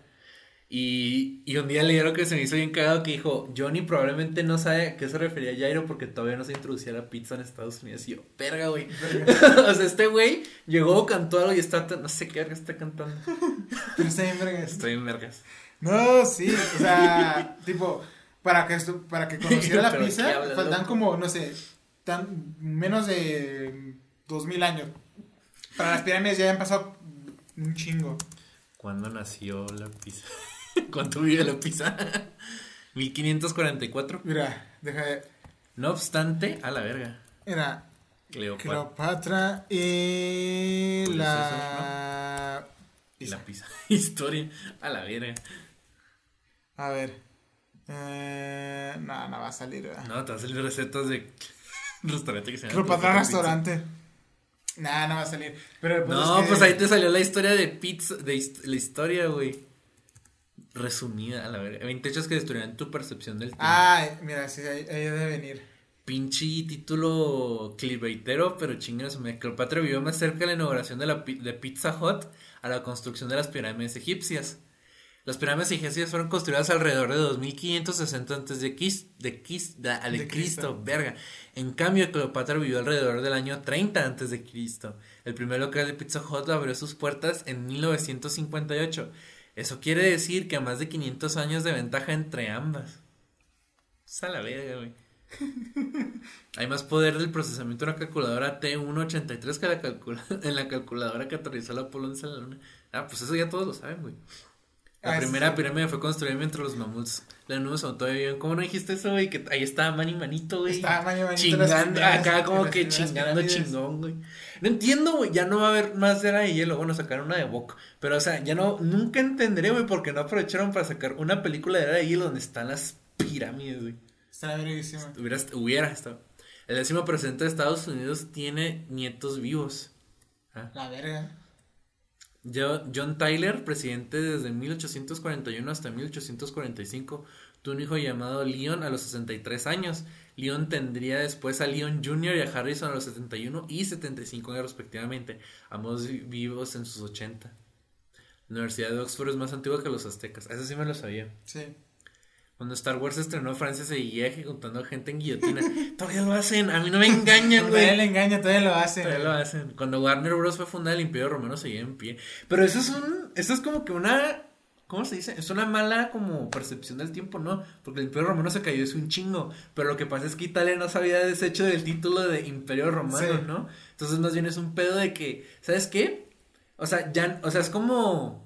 Y, y un día leí algo que se me hizo bien cagado que dijo, Johnny probablemente no sabe a qué se refería Jairo porque todavía no se introducía la pizza en Estados Unidos. Y yo, verga, güey. o sea, este güey llegó, cantó algo y está, no sé qué verga está cantando. Pero está bien, verga. Estoy en vergas. No, sí. O sea, tipo, para que, esto- para que conociera la ¿Pero qué pizza, faltan como, no sé, tan, menos de 2000 años. Para las pirámides ya han pasado un chingo. ¿Cuándo nació la pizza? ¿Cuánto vive la pizza? 1544. Mira, deja de. No obstante, a la verga. Mira, Cleopatra. Cleopatra y Julio la. Y la pizza. Historia. A la verga. A ver. Eh, no, no va a salir, ¿verdad? No, te vas a salir recetas de restaurante que se llama Pizza. restaurante. Nah, no va a salir. Pero punto No, es que- pues ahí te salió la historia de pizza. De hist- la historia, güey. Resumida, a la verga. 20 hechos que destruirán tu percepción del tiempo. Ay, mira, sí, ahí, ahí debe venir. Pinche título clickbaitero, pero chingas, Cleopatra vivió más cerca de la inauguración de, la, pi- de Pizza Hut a la construcción de las pirámides egipcias. Las pirámides egipcias fueron construidas alrededor de 2560 antes de, Quis- de, Quis- de- de De Cristo, Cristo. verga. En cambio, Cleopatra vivió alrededor del año 30 antes de Cristo. El primer local de Pizza Hut abrió sus puertas en 1958. Eso quiere decir que más de 500 años de ventaja entre ambas. Es a la verga, güey. Hay más poder del procesamiento de una calculadora T183 que la calcula en la calculadora que aterrizó la Apolo 11 a la luna. Ah, pues eso ya todos lo saben, güey. La Ah, primera sí. pirámide fue construida mientras los mamuts la nubes aún todavía vivían. ¿Cómo no dijiste eso, güey? Que ahí estaba Manny Manito, güey. Estaba Manny Manito las Chingando, acá como las que chingando chingón, güey. No entiendo, güey. Ya no va a haber más de era de hielo. Bueno, sacaron una de Bok. Pero, o sea, ya no. Nunca entenderé, güey, porque no aprovecharon para sacar una película de era de hielo donde están las pirámides, güey. Está verguísima. Hubiera, hubiera estado. El décimo presidente de Estados Unidos tiene nietos vivos. Ah. La verga. John Tyler, presidente desde 1841 hasta 1845, tuvo un hijo llamado Leon a los 63 años. Leon tendría después a Leon Jr. y a Harrison a los 71 y 75 años respectivamente, ambos vi- vivos en sus 80. La Universidad de Oxford es más antigua que los aztecas, eso sí me lo sabía. Sí. Cuando Star Wars estrenó, Francia seguía ejecutando gente en guillotina. Todavía lo hacen, a mí no me engañan, Todavía güey. le engaña, todavía lo hace. Todavía lo hacen. Cuando Warner Bros. fue fundada, el Imperio Romano seguía en pie. Pero eso es un. Eso es como que una. ¿Cómo se dice? Es una mala como percepción del tiempo, ¿no? Porque el Imperio Romano se cayó hace un chingo. Pero lo que pasa es que Italia no se había deshecho del título de Imperio Romano, Sí. ¿no? Entonces más bien es un pedo de que. ¿Sabes qué? O sea, ya. O sea, es como.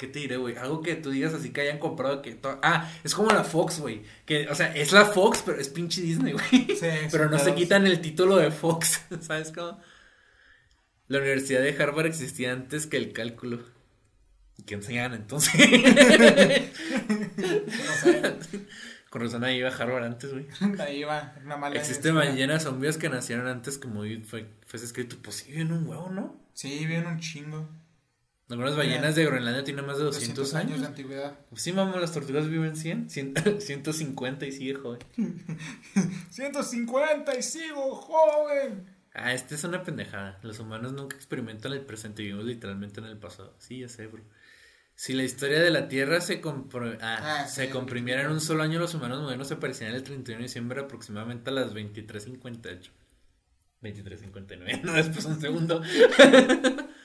¿Qué te diré, güey? Algo que tú digas así que hayan comprado que... Ah, es como la Fox, güey. Que, o sea, es la Fox, pero es pinche Disney, güey. Sí, pero no se quitan el título de Fox, ¿sabes cómo? La Universidad de Harvard existía antes que el cálculo. ¿Qué enseñaban entonces? Con razón ahí iba a Harvard antes, güey. Ahí va, una mala. Existen ballenas zombies que nacieron antes como fue, fue escrito. Pues sí, viven un huevo, ¿no? Sí, viene un chingo. Algunas ballenas de Groenlandia tienen más de 200, 200 años años. de antigüedad. Pues sí, mamá, las tortugas viven 100, 100 150 y sigue joven. 150 y sigo joven. Ah, esta es una pendejada. Los humanos nunca experimentan el presente, vivimos literalmente en el pasado. Sí, ya sé, bro. Si la historia de la Tierra se, compro- ah, Ah, se sí, comprimiera en un solo año, los humanos modernos se aparecerían el 31 de diciembre aproximadamente a las 23.58. 23.59, no, después un segundo.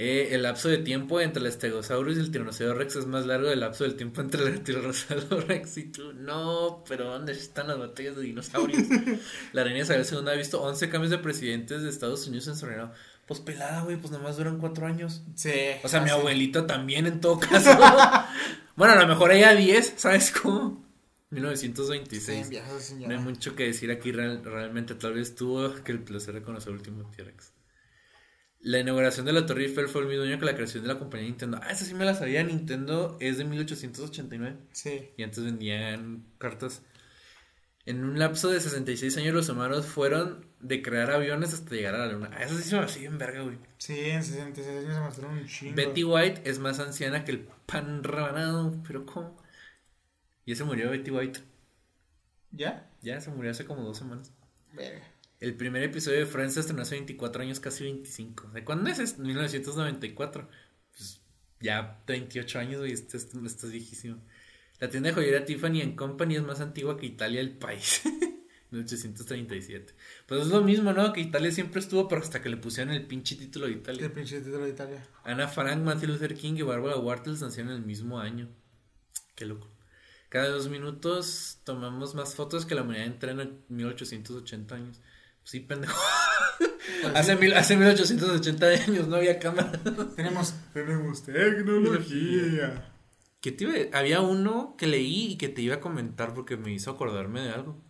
Eh, el lapso de tiempo entre el Stegosaurus y el Tiranosaurio Rex es más largo del lapso del tiempo entre el Tiranosaurio Rex y tú. No, pero ¿dónde están las batallas de dinosaurios? La reina Isabel II ha visto 11 cambios de presidentes de Estados Unidos en su reinado. Pues pelada, güey, pues nomás duran 4 años. Sí. O sea, mi abuelita también en todo caso. bueno, a lo mejor ella 10, ¿sabes cómo? 1926. Sí, viajes. No hay mucho que decir aquí real- realmente. Tal vez tuvo que el placer de conocer el último T-Rex. La inauguración de la Torre Eiffel fue el mismo año que la creación de la compañía Nintendo. Ah, esa sí me la sabía. Nintendo es de 1889. Sí. Y antes vendían cartas. En un lapso de 66 años, los humanos fueron de crear aviones hasta llegar a la luna. Ah, eso sí se me hacía bien verga, güey. Sí, en 66 años se mostraron un chingo. Betty White es más anciana que el pan rebanado. Pero ¿cómo? Ya se murió Betty White. ¿Ya? Ya se murió hace como dos semanas. Verga. El primer episodio de Friends se estrenó hace 24 años, casi 25. ¿De cuándo es? esto? 1994. Pues ya 28 años, güey. Estás, estás viejísimo. La tienda de joyería Tiffany Company es más antigua que Italia, el país. 1837. Pues es lo mismo, ¿no? Que Italia siempre estuvo, pero hasta que le pusieron el pinche título de Italia. El pinche título de Italia. Ana Frank, Martin Luther King y Barbara Walters nacieron el mismo año. Qué loco. Cada dos minutos tomamos más fotos que la humanidad entrena en 1880 años. Sí, pendejo. hace, mil, hace 1880 años no había cámara. Tenemos, tenemos tecnología. ¿Qué te iba a- Había uno que leí y que te iba a comentar porque me hizo acordarme de algo.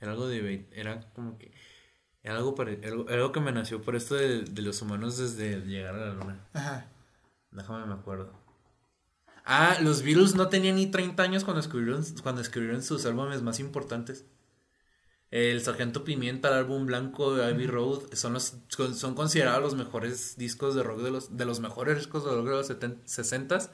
Era algo de... Era como que... Era algo, pare- algo, algo que me nació por esto de, de los humanos desde llegar a la luna. Ajá. Déjame me acuerdo. Ah, los Beatles no tenían ni 30 años cuando escribieron, cuando escribieron sus álbumes más importantes. El Sargento Pimienta, el álbum blanco de Abbey Road, son, los, son considerados los mejores discos de rock de los, de los mejores discos de rock de los 70, 60s,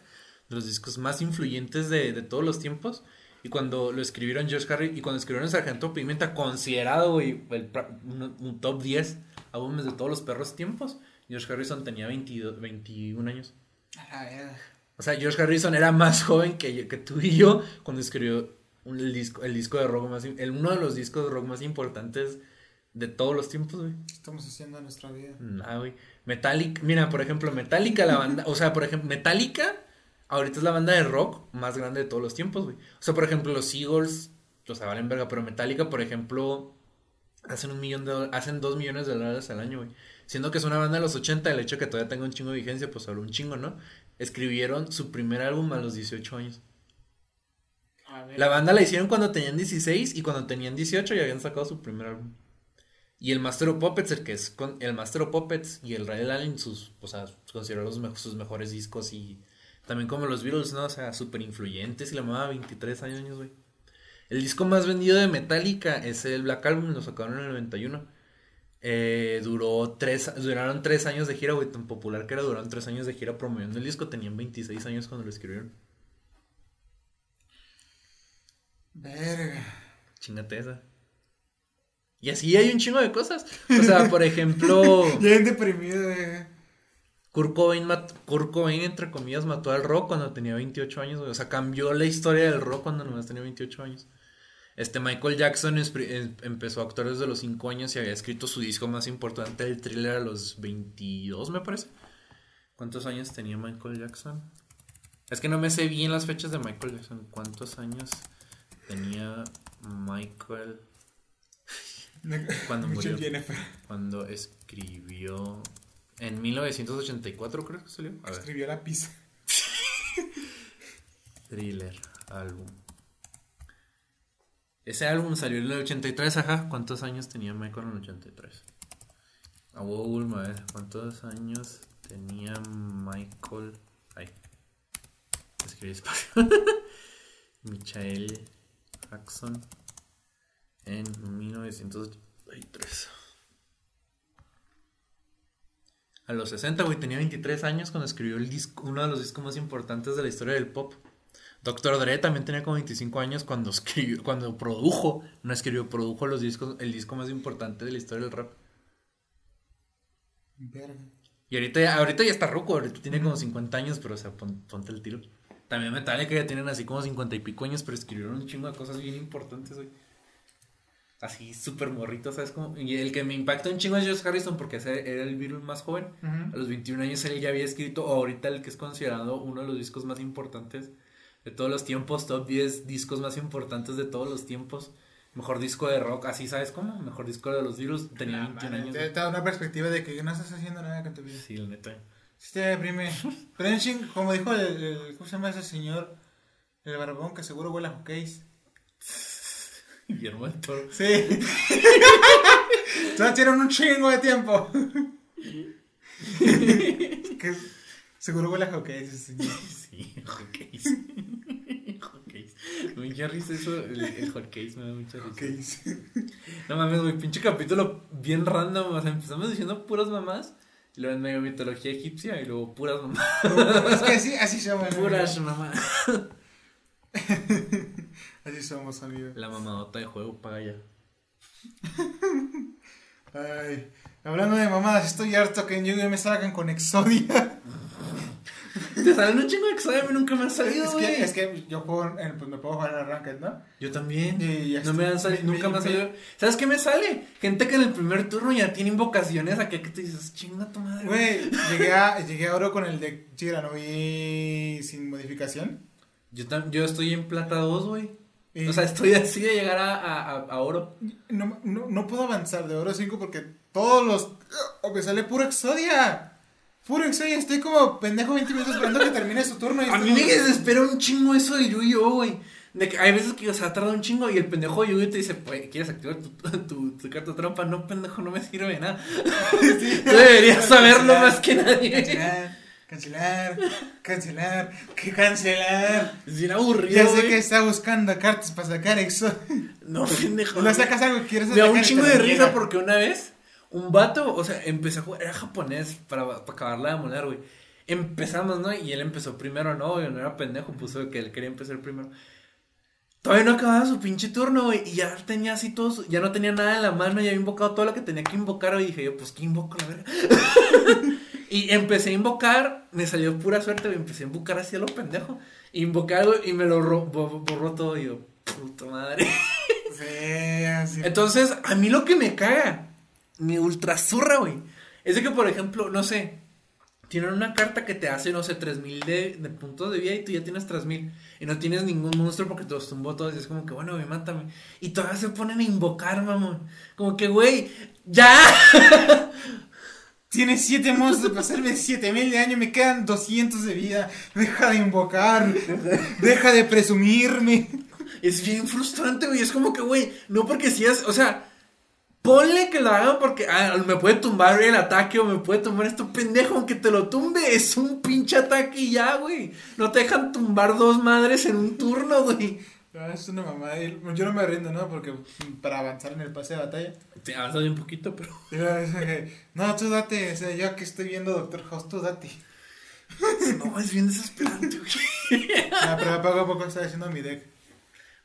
de los discos más influyentes de, de todos los tiempos. Y cuando lo escribieron George Harry y cuando escribieron Sargento Pimienta, considerado güey, el un, un top 10 álbumes de todos los perros tiempos, George Harrison tenía 22, 21 años. A la verga. O sea, George Harrison era más joven que, yo- que tú y yo cuando escribió un- el, disco, el disco de rock más... El, uno de los discos de rock más importantes de todos los tiempos, güey. ¿Qué estamos haciendo en nuestra vida? Nah, güey. Metallica... Mira, por ejemplo, Metallica, la banda... O sea, por ejemplo, Metallica ahorita es la banda de rock más grande de todos los tiempos, güey. O sea, por ejemplo, los Eagles, los valen verga, pero Metallica, por ejemplo, hacen un millón de dólares, hacen dos millones de dólares al año, güey. Siendo que es una banda de los 80, el hecho de que todavía tenga un chingo de vigencia, pues habla un chingo, ¿no? Escribieron su primer álbum a los 18 años. La banda la hicieron cuando tenían 16 y cuando tenían 18 ya habían sacado su primer álbum. Y el Master of Puppets, el que es con el Master of Puppets y el Ray Allen, sus, o sea, me- sus mejores discos y también como los Beatles, ¿no? O sea, súper influyentes y la mamá 23 años, güey. El disco más vendido de Metallica es el Black Album, lo sacaron en el 91. Eh, duró tres, duraron tres años de gira, güey, tan popular que era, duraron tres años de gira promoviendo el disco, tenían 26 años cuando lo escribieron. Verga. Chingate esa. Y así hay un chingo de cosas. O sea, por ejemplo, Bien deprimido, güey. Kurt Cobain, Kurt Cobain, entre comillas, mató al rock cuando tenía 28 años. güey. O sea, cambió la historia del rock cuando nomás tenía 28 años. Este Michael Jackson em- empezó a actuar desde los 5 años y había escrito su disco más importante, el thriller, a los 22, me parece. ¿Cuántos años tenía Michael Jackson? Es que no me sé bien las fechas de Michael Jackson. ¿Cuántos años tenía Michael Cuando murió. Cuando escribió? En 1984 creo que salió. A ver. Escribió la pizza. Thriller, álbum. Ese álbum salió en el 83, ajá. ¿Cuántos años tenía Michael en el 83? A Google, a ver, ¿cuántos años tenía Michael? Ay, escribí espacio. Michael Jackson en 1983. A los 60, güey, tenía 23 años cuando escribió el disco, uno de los discos más importantes de la historia del pop. Dr. Dre también tenía como 25 años cuando escribió, cuando produjo, no escribió, produjo los discos, el disco más importante de la historia del rap. Verga. Y ahorita ya, ahorita ya está ruco, ahorita tiene como 50 años, pero o sea, pon- ponte el tiro. También Metallica ya tienen así como 50 y pico años, pero escribieron un chingo de cosas bien importantes, güey. Así súper morrito, ¿sabes? cómo? Y el que me impacta un chingo es George Harrison porque ese era el virus más joven. A los 21 años él ya había escrito, o ahorita el que es considerado uno de los discos más importantes de todos los tiempos, top 10 discos más importantes de todos los tiempos. Mejor disco de rock, así sabes cómo, mejor disco de los virus, tenía 21 años. Te da una perspectiva de que no estás haciendo nada con tu vida. Sí, la neta. Sí te deprime. Pero en como dijo el, el- ¿cómo se llama ese señor? El barbón que seguro huele a hockeys. Guillermo del Toro. Sí. Todos tienen un chingo de tiempo. que seguro huele a hockeys. ese señor. Sí, hotcakes. hotcakes. Me da risa eso, el, el hotcakes me da mucha risa. Hockeys. No mames, güey, pinche capítulo bien random. O sea, empezamos diciendo puras mamás. Y luego en medio mitología egipcia y luego puras mamás. es que así, así somos. Puras mamás. Así somos, amigo. La mamadota de juego paga ya. Ay, hablando de mamadas, estoy harto que en Yu-Gi-Oh me salgan con Exodia. Te salen un chingo de Exodia, a mí nunca me han salido, es, güey. que, es que yo juego, en- pues me puedo jugar en Ranked, ¿no? Yo también. Y ya no me está. han salido, Me- nunca me me- han salido. ¿Sabes qué me sale? Gente que en el primer turno ya tiene invocaciones acá que te dices, chinga tu madre. Güey, llegué a, llegué a oro con el de Chiranovi sin modificación. Yo, tam- yo estoy en plata 2, güey. Y O sea, estoy así de llegar a, a, a- a oro. no, no, no puedo avanzar de oro 5 porque todos los... oh, me sale puro Exodia. Puro Exodia, estoy como pendejo 20 minutos esperando que termine su turno. Y A mí me desespera un chingo eso de Yu-Gi-Oh, güey. De que hay veces que o sea, tarda un chingo y el pendejo de Yu-Gi-Oh te dice, pues, ¿quieres activar tu, tu, tu carta trampa? No, pendejo, no me sirve de nada. Tú deberías saberlo Cancelar, más que nadie. Cancelar, cancelar, cancelar, que cancelar. Es bien aburrido, Ya sé güey. que está buscando cartas para sacar Exodia. No, pendejo. No sacas algo que quieres Me da sacar un chingo de risa porque una vez un vato, o sea, empecé a jugar, era japonés para, para acabarla de moler, güey. Empezamos, ¿no? Y él empezó primero, ¿no? Y no era pendejo, puso que él quería empezar primero. Todavía no acababa su pinche turno, güey. Y ya tenía así todo, su- ya no tenía nada en la mano, ya había invocado todo lo que tenía que invocar, güey. Y dije yo, pues, ¿qué invoco, la verga? y empecé a invocar, me salió pura suerte, güey. Empecé a invocar así a lo pendejo. Invoqué algo y me lo ro- borró todo. Y yo, puta madre. Sí, así. Entonces, a mí lo que me caga, mi ultra zurra, güey, es de que, por ejemplo, no sé, tienen una carta que te hace, no sé, 3000 de, de puntos de vida y tú ya tienes 3000 y no tienes ningún monstruo porque te los tumbó todos y es como que, bueno, güey, mátame. Y todavía se ponen a invocar, mamón. Como que, güey, ya. Tienes 7 monstruos para hacerme 7000 de daño, me quedan 200 de vida. Deja de invocar, deja de presumirme. Es bien frustrante, güey. Es como que, güey, no porque si es, o sea, ponle que lo hagan porque ah, me puede tumbar el ataque o me puede tumbar esto pendejo, aunque te lo tumbe, es un pinche ataque y ya, güey. No te dejan tumbar dos madres en un turno, güey. Ah, Es una mamada. Yo no me rindo, ¿no? Porque mm, para avanzar en el pase de batalla. Te avanzas un poquito, pero. No, tú date. O sea, yo aquí estoy viendo Doctor House, tú date. No, es bien desesperante, güey. Ah, pero poco a poco estoy haciendo mi deck.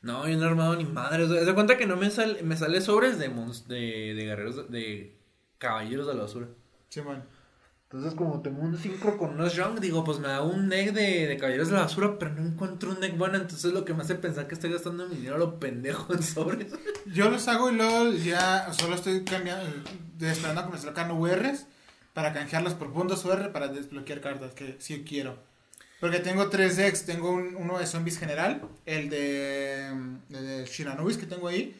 No, yo no he armado ni madres. Haz de cuenta que no me sale, me sale sobres de, mons- de, de guerreros, de, caballeros de la basura. Sí, man. Entonces, como tengo un 5 con unos Young, digo, pues me da un deck de, de Caballeros de la Basura, pero no encuentro un deck bueno. Entonces, lo que me hace pensar que estoy gastando mi dinero a lo pendejo en sobres. Yo los hago y luego ya solo estoy cambiando, esperando a que me salgan URs para canjearlos por puntos UR para desbloquear cartas que sí quiero. Porque tengo tres decks, tengo un- uno de zombies general, el de, el de Shiranubis que tengo ahí.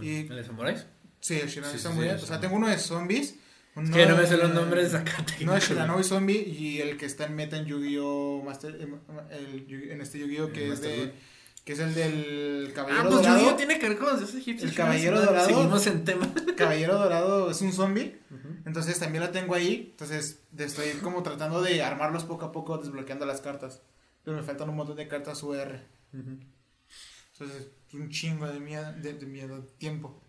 Y- ¿El de Samuráis? Sí, el Shiranubis Sí, está sí, muy sí, bien. sí. O sea, tengo uno de zombies. uno que no me sé los nombres de acá. No, el Shiranobi Zombie y el que está en meta en Yu-Gi-Oh! Master, el Yu- en este Yu-Gi-Oh! que es Master de. Que es el del Caballero Ah, pues Dorado. Yu-Gi-Oh! tiene que ver con los egipcios. El Caballero Dorado. Seguimos en tema. Caballero Dorado es un zombie. Entonces también lo tengo ahí. Entonces estoy como tratando de armarlos poco a poco, desbloqueando las cartas. Pero me faltan un montón de cartas UR. Entonces es un chingo de miedo, de, de miedo, tiempo.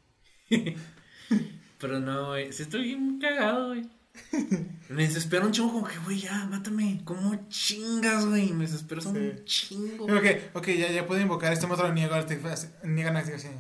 Pero no, güey. Sí estoy bien cagado, güey. Me desespera un chingo como que, güey, ya, mátame. ¿Cómo chingas, güey? Me desespera un Sí. chingo. Ok, ok, ya, ya puedo invocar este artifacio. Niegan activación.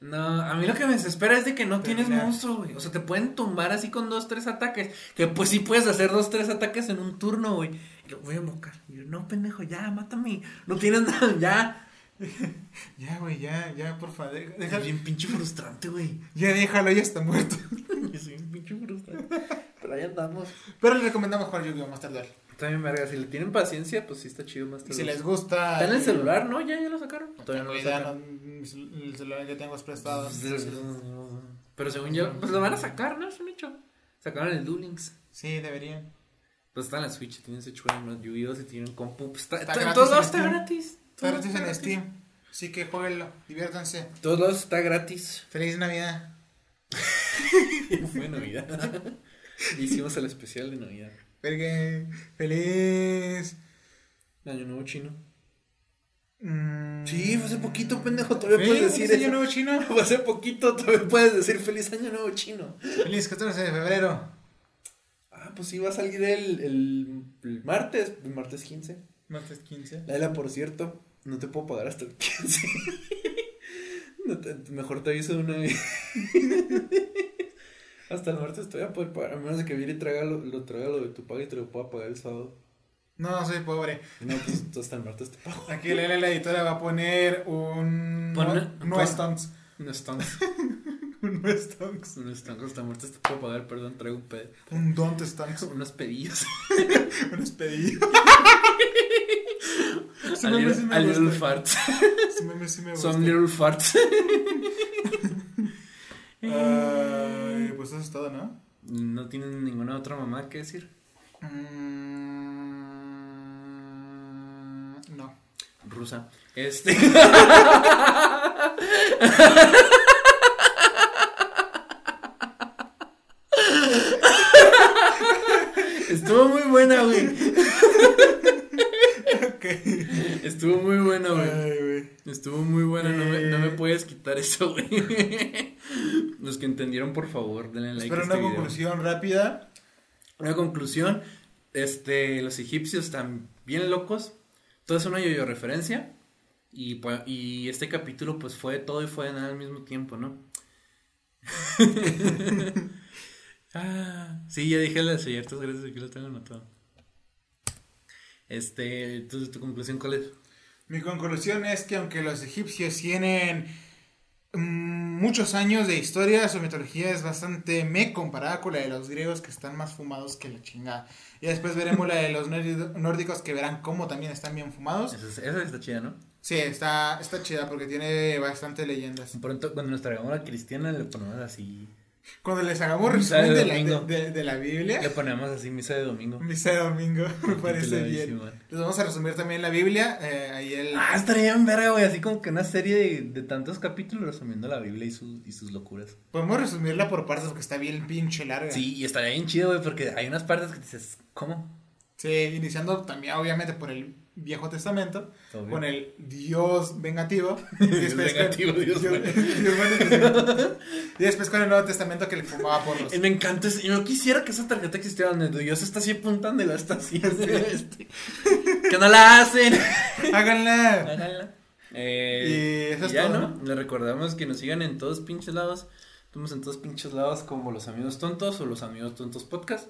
No, a mí lo que me desespera es de que no tienes monstruos, güey. O sea, te pueden tumbar así con dos, tres ataques. Que pues sí puedes hacer dos, tres ataques en un turno, güey. Y lo voy a invocar. Y yo, no, pendejo, ya, mátame. No tienes nada, ya. Ya, güey, ya, ya, por favor. de- deja- Es bien pinche frustrante, güey. ya déjalo, ya está muerto. Es bien pinche frustrante. Pero ahí andamos. Pero les recomendamos jugar Yu-Gi-Oh! Master Duel. También, verga, si le tienen paciencia, pues sí está chido más Y si les gusta. Está en el celular, ¿no? Ya, ya lo sacaron. No Todavía no lo no, el celular que tengo es prestado. Pero según yo, pues lo van a sacar, ¿no? Es un hecho. Sacaron el Duel Links. Sí, deberían. Pues está en la Switch, tienen Switch. Yu-Gi-Oh! Si tienen compu, pues está, Está está en gratis todos en lados está Steam. gratis. Está gratis en Steam. Así que jueguenlo, diviértanse. Todos lados está gratis. Feliz Navidad. Fue Navidad. Hicimos el especial de Navidad. Vergue. Feliz. Año Nuevo Chino. Mm. Sí, fue hace poquito, pendejo. Todavía puedes decir feliz año nuevo chino. Fue hace poquito, todavía puedes decir Feliz Año Nuevo Chino. Feliz 14 de febrero. Ah, pues sí, va a salir el, el, el martes, el martes 15. Martes 15. Laila, por cierto, no te puedo pagar hasta el 15. No te- mejor te aviso de una vez. hasta el martes te voy a poder pagar, a menos de que Viri traiga lo, lo traiga lo de tu paga y te lo pueda pagar el sábado. No, soy pobre. No, pues hasta el martes te pago. Aquí la, la editora va a poner un. No, no stonks. No están, Un no stonks. no están, hasta el martes te puedo pagar, perdón, traigo un ped, Un don't stonks. unos pedillos. Un despedido. Ese a meme little, sí me a little farts. Ese meme sí me gusta. Some little farts. Ay, pues eso es todo, ¿no? No tienen ninguna otra mamá que decir. Mm, no. Rusa. Este. Estuvo muy buena, güey. Ok. Estuvo muy buena, güey. Ay, güey. Estuvo muy buena, no me, no me Eh. puedes quitar eso, güey. Los que entendieron, por favor, denle like Espero a una este video. conclusión rápida. Una conclusión, este, los egipcios están bien locos, todo es una yo referencia y, pues, y este capítulo pues fue todo y fue de nada al mismo tiempo, ¿no? ah, sí, ya dije las ciertas, gracias, aquí lo tengo anotado. Este, entonces tu conclusión cuál es? Mi conclusión es que aunque los egipcios tienen muchos años de historia, su mitología es bastante me comparada con la de los griegos que están más fumados que la chingada. Y después veremos la de los nórdi- nórdicos que verán cómo también están bien fumados. Esa, es- esa está chida, ¿no? Sí, está, está chida porque tiene bastante leyendas. Pronto, cuando nos traigamos cristiana, le ponemos así, Cuando les hagamos resumen de de, de- de la Biblia, le ponemos así misa de domingo. misa de domingo, me parece bien. Les vamos a resumir también la Biblia. eh, ahí el... Ah, estaría bien verga, güey. Así como que una serie de, de tantos capítulos resumiendo la Biblia y, sus y sus locuras. Podemos resumirla por partes porque está bien pinche larga. Sí, y estaría bien chido, güey, porque hay unas partes que dices, ¿cómo? Sí, iniciando también obviamente por el Viejo Testamento, Obvio. con el Dios vengativo. Y Dios vengativo, Dios bueno. Dios bueno. Y después con el Nuevo Testamento que le fumaba porros. Eh, Me encanta, yo quisiera que esa tarjeta existiera donde Dios está así la está haciendo. este, que no la hacen. Háganla. Háganla. Eh, Y eso es ya, todo, ¿no? Les recordamos que nos sigan en todos pinches lados. Estamos en todos pinches lados como los amigos tontos o los amigos tontos podcast.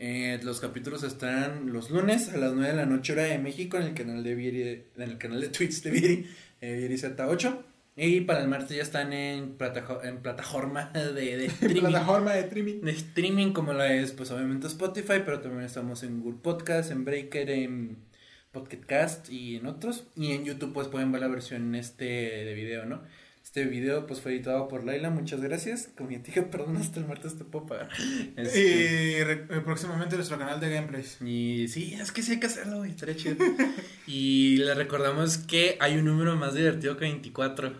Eh, los capítulos estarán los lunes a las 9 de la noche hora de México en el canal de Vieri, en el canal de Twitch de Vieri, eh, Vieri Z8. Y para el martes ya están en, platajo- en plataforma de, de streaming. Plataforma de streaming. de streaming como la es pues obviamente Spotify, pero también estamos en Google Podcast, en Breaker, en Podcast y en otros. Y en YouTube pues pueden ver la versión este de video, ¿no? Este video pues fue editado por Laila, muchas gracias. Dije, perdón, hasta el martes te puedo pagar. Este, Y re- eh, próximamente nuestro canal de gameplays. y sí, es que sí hay que hacerlo, güey, estaría chido. y le recordamos que hay un número más divertido que 24.